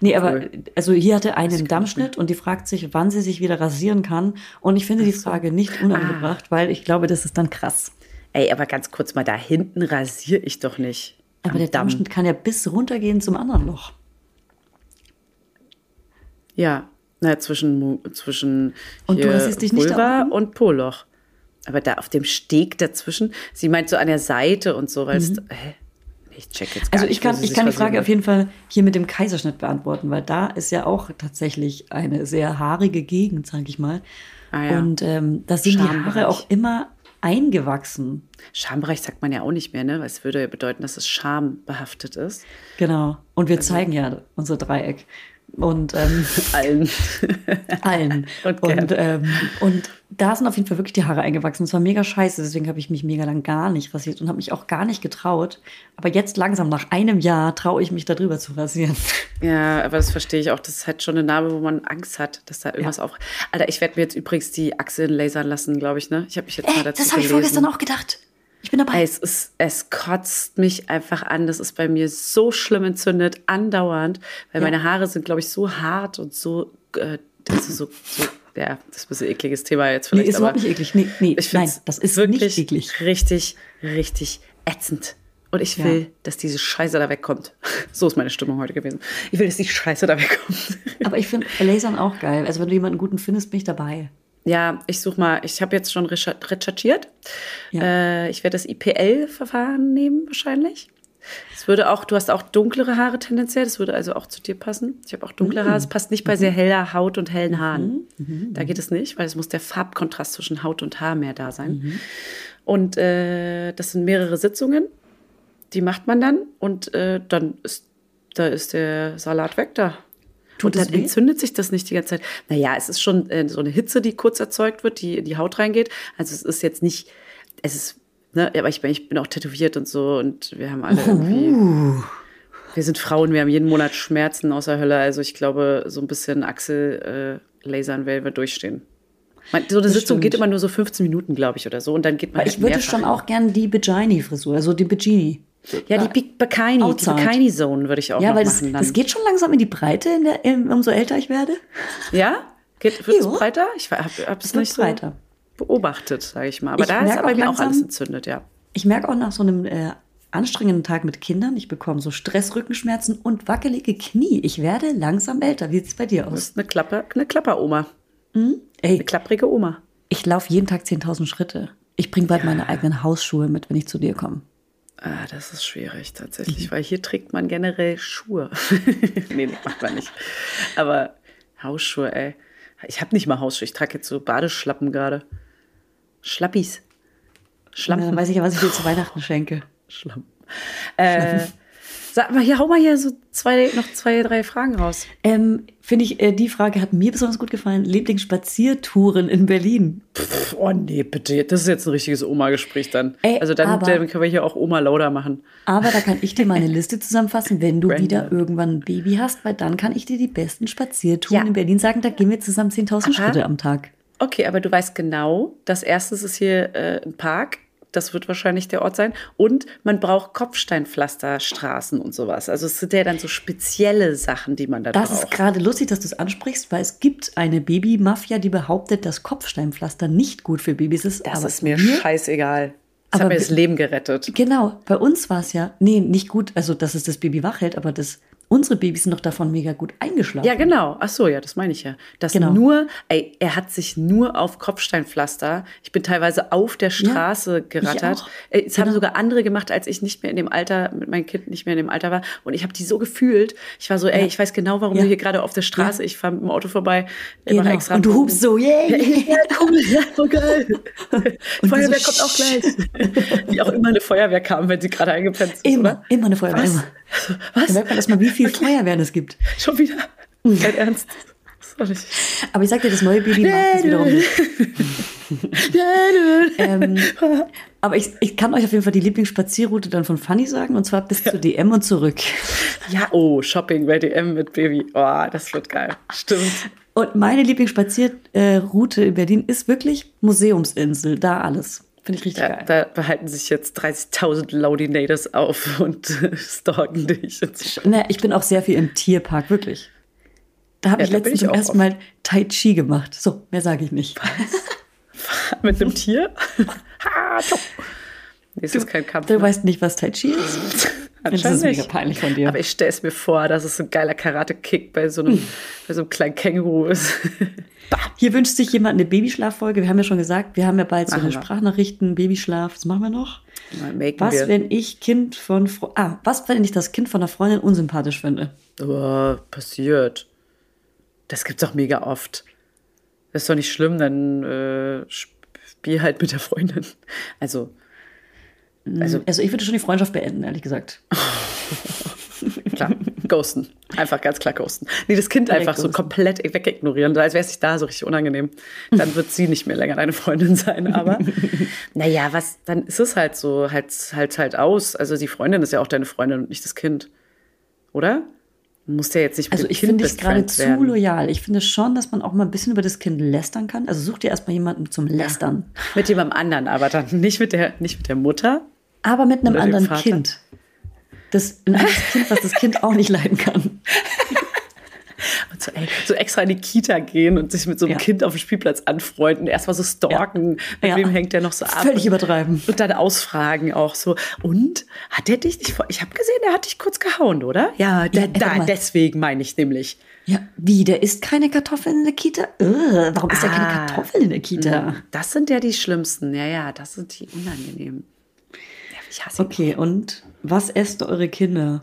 Nee, aber also hier hatte eine einen Dammschnitt und die fragt sich, wann sie sich wieder rasieren kann. Und ich finde die Frage nicht unangebracht, ah. weil ich glaube, das ist dann krass. Ey, aber ganz kurz mal, da hinten rasiere ich doch nicht. Aber der Damm. Dammschnitt kann ja bis runtergehen zum anderen Loch. Ja, na, zwischen, zwischen und du rasierst dich Pulver und Poloch. Aber da auf dem Steg dazwischen, sie meint so an der Seite und so, weil mhm. es, hä? Ich check jetzt gar Also ich kann, nicht, ich kann die Frage auf jeden Fall hier mit dem Kaiserschnitt beantworten, weil da ist ja auch tatsächlich eine sehr haarige Gegend, sage ich mal. Ah, ja. Und ähm, da sind die Haare auch immer eingewachsen. Schambereich sagt man ja auch nicht mehr, ne? Weil es würde ja bedeuten, dass es schambehaftet ist. Genau. Und wir also. zeigen ja unser Dreieck. Und ähm, allen. allen. Und, und, ähm, und da sind auf jeden Fall wirklich die Haare eingewachsen. Es war mega scheiße, deswegen habe ich mich mega lang gar nicht rasiert und habe mich auch gar nicht getraut. Aber jetzt langsam, nach einem Jahr, traue ich mich darüber zu rasieren. Ja, aber das verstehe ich auch. Das ist halt schon eine Narbe, wo man Angst hat, dass da irgendwas ja. auf. Alter, ich werde mir jetzt übrigens die Achseln lasern lassen, glaube ich, ne? Ich habe mich jetzt äh, mal dazu Das habe ich vorgestern auch gedacht. Ich bin dabei. Es, ist, es kotzt mich einfach an. Das ist bei mir so schlimm entzündet, andauernd, weil ja. meine Haare sind, glaube ich, so hart und so, äh, das ist so, so ja, das ist ein bisschen ekliges Thema jetzt vielleicht. Nee, ist überhaupt nicht eklig. Nee, nee, ich nein, das ist wirklich nicht eklig. richtig, richtig ätzend. Und ich will, ja. dass diese Scheiße da wegkommt. So ist meine Stimmung heute gewesen. Ich will, dass die Scheiße da wegkommt. Aber ich finde Lasern auch geil. Also wenn du jemanden guten findest, bin ich dabei ja, ich suche mal, ich habe jetzt schon recherchiert. Ja. Äh, ich werde das IPL-Verfahren nehmen wahrscheinlich. Es würde auch, du hast auch dunklere Haare tendenziell, das würde also auch zu dir passen. Ich habe auch dunkle Haare, es passt nicht bei mhm. sehr heller Haut und hellen Haaren. Mhm. Mhm. Da geht es nicht, weil es muss der Farbkontrast zwischen Haut und Haar mehr da sein. Mhm. Und äh, das sind mehrere Sitzungen, die macht man dann und äh, dann ist, da ist der Salat weg da. Tut und dann entzündet sich das nicht die ganze Zeit. Naja, es ist schon äh, so eine Hitze, die kurz erzeugt wird, die in die Haut reingeht. Also es ist jetzt nicht, es ist, ne, aber ich bin, ich bin auch tätowiert und so und wir haben alle irgendwie. Uh. Wir sind Frauen, wir haben jeden Monat Schmerzen außer Hölle. Also ich glaube, so ein bisschen Achsel äh, lasern werden wir durchstehen. So eine das Sitzung stimmt. geht immer nur so 15 Minuten, glaube ich, oder so. Und dann geht man. Halt ich würde schon auch gern die Begini-Frisur, also die Begini. Ja, die Big Bikini, die Outside. Bikini Zone würde ich auch Ja, weil das, machen. dann. das geht schon langsam in die Breite, in der, in, umso älter ich werde. ja? Geht, wird es breiter? Ich habe es nicht so breiter. beobachtet, sage ich mal. Aber Ich da ist auch mir auch alles entzündet, ja. Ich merke auch nach so einem äh, anstrengenden Tag mit Kindern, ich bekomme so Stress, Rückenschmerzen und wackelige Knie. Ich werde langsam älter. Wie sieht es bei dir Du aus? bist eine, Klappe, eine Klapperoma. Eine Ey, klapprige Oma. ich laufe jeden Tag 10.000 Schritte. Ich bringe bald meine eigenen Hausschuhe mit, wenn ich zu dir komme. Ah, das ist schwierig Mhm. tatsächlich, weil hier trägt man generell Schuhe. nee, nee, macht man nicht. Aber Hausschuhe, ey. Ich habe nicht mal Hausschuhe, ich trage jetzt so Badeschlappen gerade. Schlappis. Dann Schlampen. weiß ich ja, was ich dir zu Weihnachten schenke. Schlampen. Äh, sag mal, hier, hau mal hier so zwei, noch zwei, drei Fragen raus. Ähm, Finde ich, äh, die Frage hat mir besonders gut gefallen. Lieblingsspaziertouren in Berlin. Pff, oh nee, bitte. Das ist jetzt ein richtiges Oma-Gespräch dann. Ey, also dann, aber- dann können wir hier auch Oma Lauda machen. Aber da kann ich dir mal eine Liste zusammenfassen, wenn du Brandon. wieder irgendwann ein Baby hast, weil dann kann ich dir die besten Spaziertouren Ja. in Berlin sagen. Da gehen wir zusammen 10.000 Aha. Schritte am Tag. Okay, aber du weißt genau, dass erstens ist hier äh, ein Park, das wird wahrscheinlich der Ort sein, und man braucht Kopfsteinpflasterstraßen und sowas. Also es sind ja dann so spezielle Sachen, die man da Das braucht. ist gerade lustig, dass du es ansprichst, weil es gibt eine Babymafia, die behauptet, dass Kopfsteinpflaster nicht gut für Babys ist. das ist mir scheißegal. Das Aber hat mir das Leben gerettet. Genau, bei uns war es ja, nee, nicht gut, also dass es das Baby wach hält, aber das, unsere Babys sind doch davon mega gut eingeschlafen. Ja, genau. Ach so, ja, das meine ich ja. Das Genau. nur, ey, er hat sich nur auf Kopfsteinpflaster. Ich bin teilweise auf der Straße ich gerattert. Äh, Es haben Genau. sogar andere gemacht, als ich nicht mehr in dem Alter, mit meinem Kind nicht mehr in dem Alter war. Und ich habe die so gefühlt. Ich war so, ey, Ja. ich weiß genau, warum Ja. du hier gerade auf der Straße, ich fahre mit dem Auto vorbei, genau. extra Und du hupst so, yay! Ja, cool, ja, so geil. Und Feuerwehr so, kommt auch gleich. Wie auch immer eine Feuerwehr kam, wenn sie gerade eingepennt ist, Immer, oder? immer eine Feuerwehr. Was? Immer. Was? Da merkt man erstmal, wie viel Feuerwehren es gibt. Schon wieder? Kein Ernst. Sorry. Aber ich sag dir, das neue Baby mag das wiederum nicht. ähm, aber ich, ich kann euch auf jeden Fall die Lieblingsspazierroute dann von Fanny sagen, und zwar bis zur DM und zurück. Ja, oh, Shopping bei DM mit Baby. Oh, das wird geil. Stimmt. Und meine Lieblingsspazierroute in Berlin ist wirklich Museumsinsel, da alles. Finde ich richtig Da, geil. da behalten sich jetzt 30.000 Laudinators auf und äh, stalken dich. Ne, ich bin auch sehr viel im Tierpark, wirklich. Da habe Ja, ich letztens ich zum auch ersten Mal Tai Chi gemacht. So, mehr sage ich nicht. Mit einem Tier? ha, nee, es ist kein Kampf. Du ne? weißt nicht, was Tai Chi ist? Das ist mega peinlich von dir. Aber ich stelle es mir vor, dass es so ein geiler Karate-Kick bei so einem, bei so einem kleinen Känguru ist. Hier wünscht sich jemand eine Babyschlaffolge. Wir haben ja schon gesagt, wir haben ja bald so eine wir. Sprachnachrichten, Babyschlaf. Was machen wir noch? Mal Was, wir. wenn ich Kind von Fre ah, was, wenn ich das Kind von einer Freundin unsympathisch finde? Oh, passiert. Das gibt's doch mega oft. Das ist doch nicht schlimm, dann äh, spiel halt mit der Freundin. Also, also Also ich würde schon die Freundschaft beenden, ehrlich gesagt. klar, ghosten. Einfach ganz klar ghosten. Nee, das Kind Direkt einfach so ghosten. komplett wegignorieren, als wäre es sich da so richtig unangenehm. Dann wird sie nicht mehr länger deine Freundin sein. Aber naja, was, dann ist es halt so, halt, halt, halt aus. Also die Freundin ist ja auch deine Freundin und nicht das Kind. Oder? Du musst ja jetzt nicht mit Also ich finde es gerade zu loyal. Ich finde schon, dass man auch mal ein bisschen über das Kind lästern kann. Also such dir erstmal jemanden zum Lästern. Mit jemandem anderen, aber dann nicht mit der, nicht mit der Mutter. Aber mit einem anderen. Kind. Das, ein anderes Kind, was das Kind auch nicht leiden kann. Und so, ey, so extra in die Kita gehen und sich mit so einem Ja. Kind auf dem Spielplatz anfreunden, erstmal so stalken, mit Ja. wem hängt der noch so ab? Völlig übertreiben. Und dann ausfragen auch so. Und hat der dich nicht vor? Ich habe gesehen, der hat dich kurz gehauen, oder? Ja, Ja, da, deswegen meine ich nämlich. Ja, wie, der isst keine Kartoffeln in der Kita? Ugh, warum isst er keine Ah. Kartoffeln in der Kita? Das sind ja die schlimmsten. Ja, ja, das sind die unangenehmen. Ja, ich hasse ihn. Okay, und was esst eure Kinder?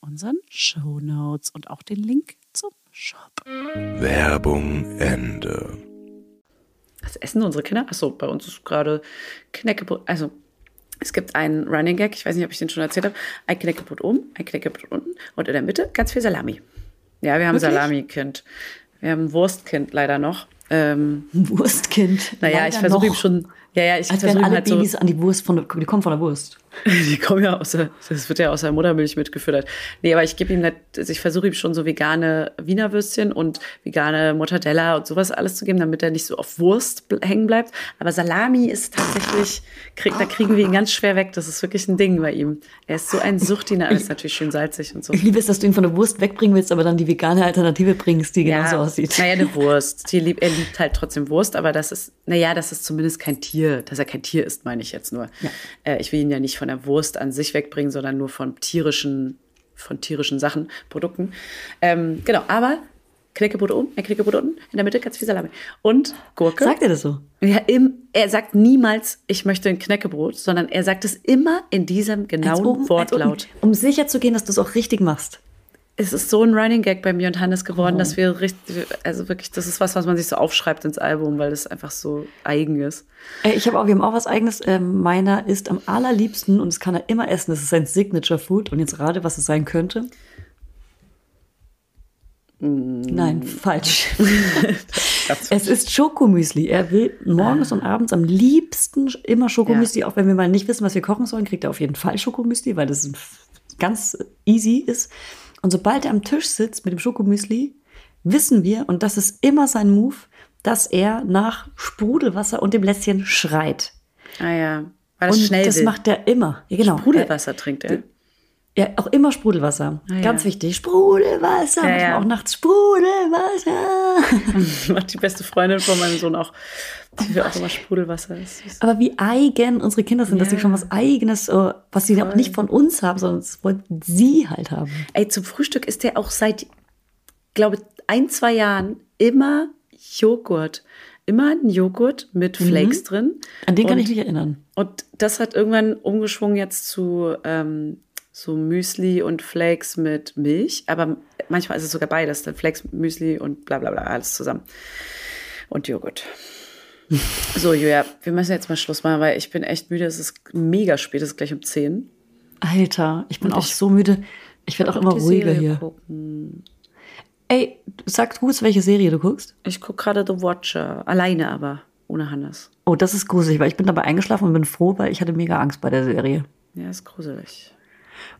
unseren Show Notes und auch den Link zum Shop. Werbung Ende. Was essen unsere Kinder? Achso, bei uns ist gerade Knäckebrot. Also, es gibt einen Running Gag, ich weiß nicht, ob ich den schon erzählt habe. Ein Knäckebrot oben, ein Knäckebrot unten und in der Mitte ganz viel Salami. Ja, wir haben? Salami-Kind. Wir haben ein Wurstkind leider noch. Ähm, Wurstkind. naja, Leider ich versuche ihm schon. Ja, ja, ich versuche alle halt so. Babys an die Wurst von der, die kommen von der Wurst. Die kommen ja aus der, das wird ja aus der Muttermilch mitgefüttert. Nee, aber ich gebe ihm nicht, also ich versuche ihm schon so vegane Wiener Würstchen und vegane Mortadella und sowas alles zu geben, damit er nicht so auf Wurst hängen bleibt. Aber Salami ist tatsächlich, krieg, da kriegen wir ihn ganz schwer weg. Das ist wirklich ein Ding bei ihm. Er ist so ein Suchtdiener, ist natürlich schön salzig und so. Ich liebe es, dass du ihn von der Wurst wegbringen willst, aber dann die vegane Alternative bringst, die genauso aussieht. Naja, eine Wurst. Lieb, er liebt halt trotzdem Wurst, aber das ist, naja, das ist zumindest kein Tier. Dass er kein Tier ist, meine ich jetzt nur. Äh, ich will ihn ja nicht von der Wurst an sich wegbringen, sondern nur von tierischen, von tierischen Sachen, Produkten. Ähm, genau, aber Knäckebrot oben, ein Knäckebrot unten, in der Mitte ganz viel Salami. Und Gurke. Sagt er das so? Ja, im, er sagt niemals, ich möchte ein Knäckebrot, sondern er sagt es immer in diesem genauen oben, Wortlaut. um sicher zu gehen, dass du es auch richtig machst. Es ist so ein Running Gag bei mir und Hannes geworden, Oh. dass wir richtig, also wirklich, das ist was, was man sich so aufschreibt ins Album, weil es einfach so eigen ist. Äh, Ich habe auch, wir haben auch was eigenes. Ähm, meiner ist am allerliebsten und das kann er immer essen. Das ist sein Signature Food. Und jetzt rate, was es sein könnte. Mm. Nein, falsch. es ist Schokomüsli. Er will morgens und abends am liebsten immer Schokomüsli. Auch wenn wir mal nicht wissen, was wir kochen sollen, kriegt er auf jeden Fall Schokomüsli, weil das ganz easy ist. Und sobald er am Tisch sitzt mit dem Schokomüsli, wissen wir, und das ist immer sein Move, dass er nach Sprudelwasser und dem Lässchen schreit. Ah ja, weil es Und schnell das will. macht er immer. Ja, genau. Sprudelwasser trinkt er. Ja, auch immer Sprudelwasser. Ah, ja. Ganz wichtig. Sprudelwasser. Ja, ja. auch nachts Sprudelwasser. Macht die beste Freundin von meinem Sohn auch. Die will auch immer Sprudelwasser. Aber wie eigen unsere Kinder sind, dass sie Ja. schon was Eigenes, äh, was sie auch nicht von uns haben, sondern das wollen sie halt haben. Ey, zum Frühstück ist der auch seit, glaube ein, zwei Jahren immer Joghurt. Immer ein Joghurt mit Flakes drin. Mhm. An den kann Und- ich mich erinnern. Und das hat irgendwann umgeschwungen jetzt zu ähm, so Müsli und Flakes mit Milch. Aber manchmal ist es sogar beides. Dann Flakes, Müsli und bla bla bla, alles zusammen. Und Joghurt. So, Julia, wir müssen jetzt mal Schluss machen, weil ich bin echt müde. Es ist mega spät, es ist gleich um 10. Alter, ich bin Und auch ich- so müde. Ich werde auch immer ruhiger Serie hier. Gucken. Ey, sag kurz, welche Serie du guckst. Ich gucke gerade The Watcher. Alleine aber, ohne Hannes. Oh, das ist gruselig, weil ich bin dabei eingeschlafen und bin froh, weil ich hatte mega Angst bei der Serie. Ja, ist gruselig.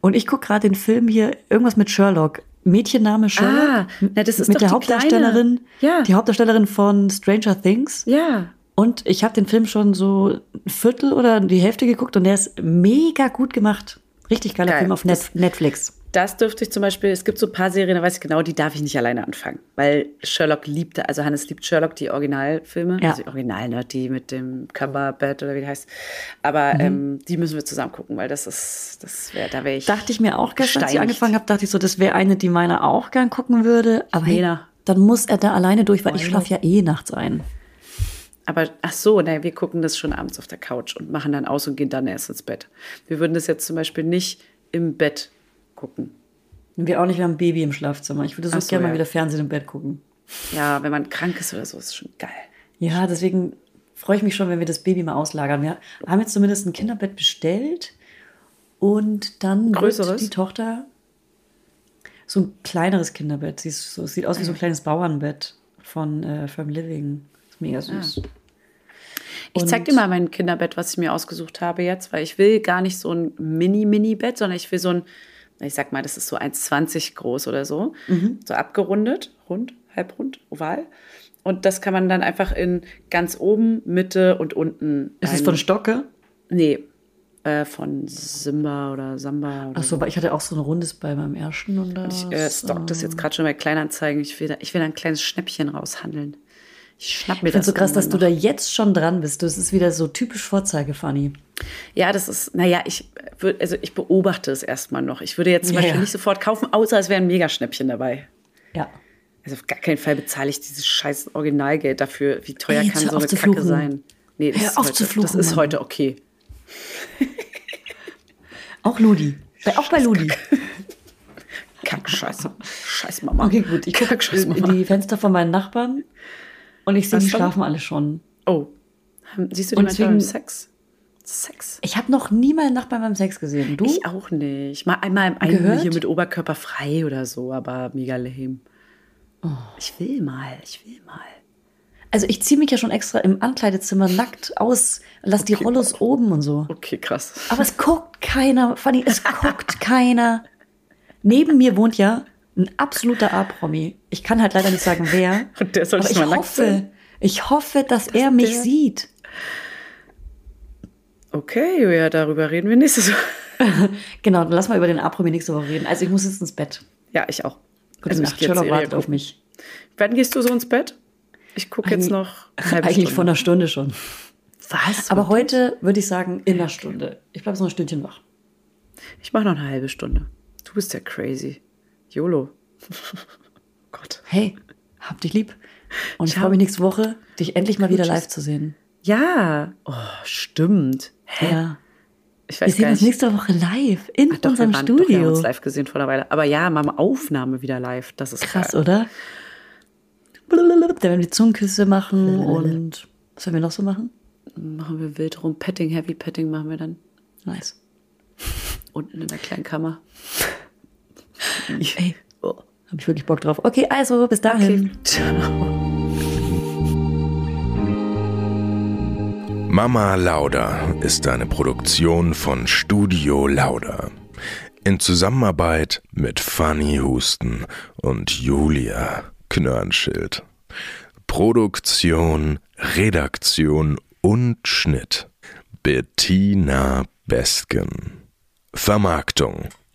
Und ich gucke gerade den Film hier, irgendwas mit Sherlock. Mädchenname Sherlock. Ah, na, das ist mit doch der die Hauptdarstellerin. Kleine. Ja. Die Hauptdarstellerin von Stranger Things. Ja. Und ich habe den Film schon so ein Viertel oder die Hälfte geguckt und der ist mega gut gemacht. Richtig geiler Geil. Film auf Net Netflix. Das dürfte ich zum Beispiel, es gibt so ein paar Serien, da weiß ich genau, die darf ich nicht alleine anfangen. Weil Sherlock liebte, also Hannes liebt Sherlock, die Originalfilme. Ja. Also die Original, ne, die mit dem Cumberbatch oder wie die heißt. Aber Mhm. ähm, die müssen wir zusammen gucken, weil das ist, das wäre, da wäre ich. Dachte ich mir auch gestern, als ich angefangen habe, dachte ich so, das wäre eine, die meiner auch gern gucken würde. Aber hey, Lena. dann muss er da alleine durch, weil ich Milo. schlafe ja eh nachts ein. Aber ach so, naja, wir gucken das schon abends auf der Couch und machen dann aus und gehen dann erst ins Bett. Wir würden das jetzt zum Beispiel nicht im Bett gucken. Wir auch nicht, wir haben ein Baby im Schlafzimmer. Ich würde so, so gerne ja. mal wieder Fernsehen im Bett gucken. Ja, wenn man krank ist oder so, ist schon geil. Ja, deswegen freue ich mich schon, wenn wir das Baby mal auslagern. Wir haben jetzt zumindest ein Kinderbett bestellt und dann Größeres? wird die Tochter so ein kleineres Kinderbett. Sie so, sieht aus wie so ein kleines Bauernbett von äh, Firm Living. Ist mega süß. Ich zeig dir mal mein Kinderbett, was ich mir ausgesucht habe jetzt, weil ich will gar nicht so ein Mini-Mini-Bett, sondern ich will so ein, ich sag mal, das ist so 1,20 groß oder so. Mhm. So abgerundet, rund, halbrund, oval. Und das kann man dann einfach in ganz oben, Mitte und unten. Ist es von Stocke? Nee, äh, von Simba oder Samba. Oder Achso, weil ich hatte auch so ein rundes bei meinem ersten und das, Ich äh, stock das jetzt gerade schon bei Kleinanzeigen. Ich will, da, ich will da ein kleines Schnäppchen raushandeln. Ich schnapp mir Ich finde das. so krass, dass du da jetzt schon dran bist. Das ist wieder so typisch Vorzeige-Funny. noch. Ja, das ist, naja, ich, würd, also ich beobachte es erstmal noch. Ich würde jetzt zum Ja, Beispiel ja. nicht sofort kaufen, außer es wäre ein Megaschnäppchen dabei. Ja. Also auf gar keinen Fall bezahle ich dieses scheiß Originalgeld dafür. Wie teuer Ey, kann so eine Kacke fluchen. sein? Nee, das, Hör ist auf heute, zu fluchen, das ist Mann. heute okay. Auch Ludi. Bei, auch bei Ludi. Kack, scheiße. Scheiß Mama. Okay, gut. Ich gucke in die Fenster von meinen Nachbarn und ich sehe, die schlafen alle schon. Oh. Haben- Siehst du die manchmal beim Sex? Sex? Ich habe noch nie meinen Nachbarn beim Sex gesehen. Du? Ich auch nicht. Mal einmal im Gehört? hier mit Oberkörper frei oder so, aber mega lame. Oh. Ich will mal, ich will mal. Also ich ziehe mich ja schon extra im Ankleidezimmer nackt aus, lass die Rollos oben und so. Okay, krass. Aber es guckt keiner, Fanny, es guckt keiner. Neben mir wohnt ja ein absoluter A-Promi. Ich kann halt leider nicht sagen, wer. Und der soll aber ich mal hoffe, sein? ich hoffe, dass er mich der- sieht. Okay, Julia, darüber reden wir nächstes Mal. Genau, dann lass mal über den A-Promi nächste Woche reden. Also ich muss jetzt ins Bett. Ja, ich auch. Gute Also Nacht, Sherlock wartet auf mich. Wann gehst du so ins Bett? Ich gucke jetzt noch Eigentlich Stunde. vor einer Stunde schon. Was? Aber heute würde ich sagen, in einer Stunde. Ich bleibe so ein Stündchen wach. Ich mache noch eine halbe Stunde. Du bist ja crazy. YOLO. Gott. Hey, hab dich lieb. Und ich freue mich nächste Woche, dich endlich mal wieder Tschüss. live zu sehen. Ja. Oh, stimmt. Hä? Ja. Ich Wir weiß sehen gar uns nächste Woche live in Ach doch, unserem wir waren, Doch, wir haben Studio. uns live gesehen vor einer Weile. Aber ja, mal Aufnahme wieder live. Das ist Krass, geil. oder? Da werden wir die Zungenküsse machen und was werden wir noch so machen? Machen wir wild rum. Petting, Heavy Petting machen wir dann. Nice. Unten in der kleinen Kammer. Ey, Oh. hab ich wirklich Bock drauf. Okay, also bis dahin. Okay. Ciao. Mama Lauda ist eine Produktion von Studio Lauda. In Zusammenarbeit mit Fanny Husten und Julia Knörnschild. Produktion, Redaktion und Schnitt Bettina Bestgen. Vermarktung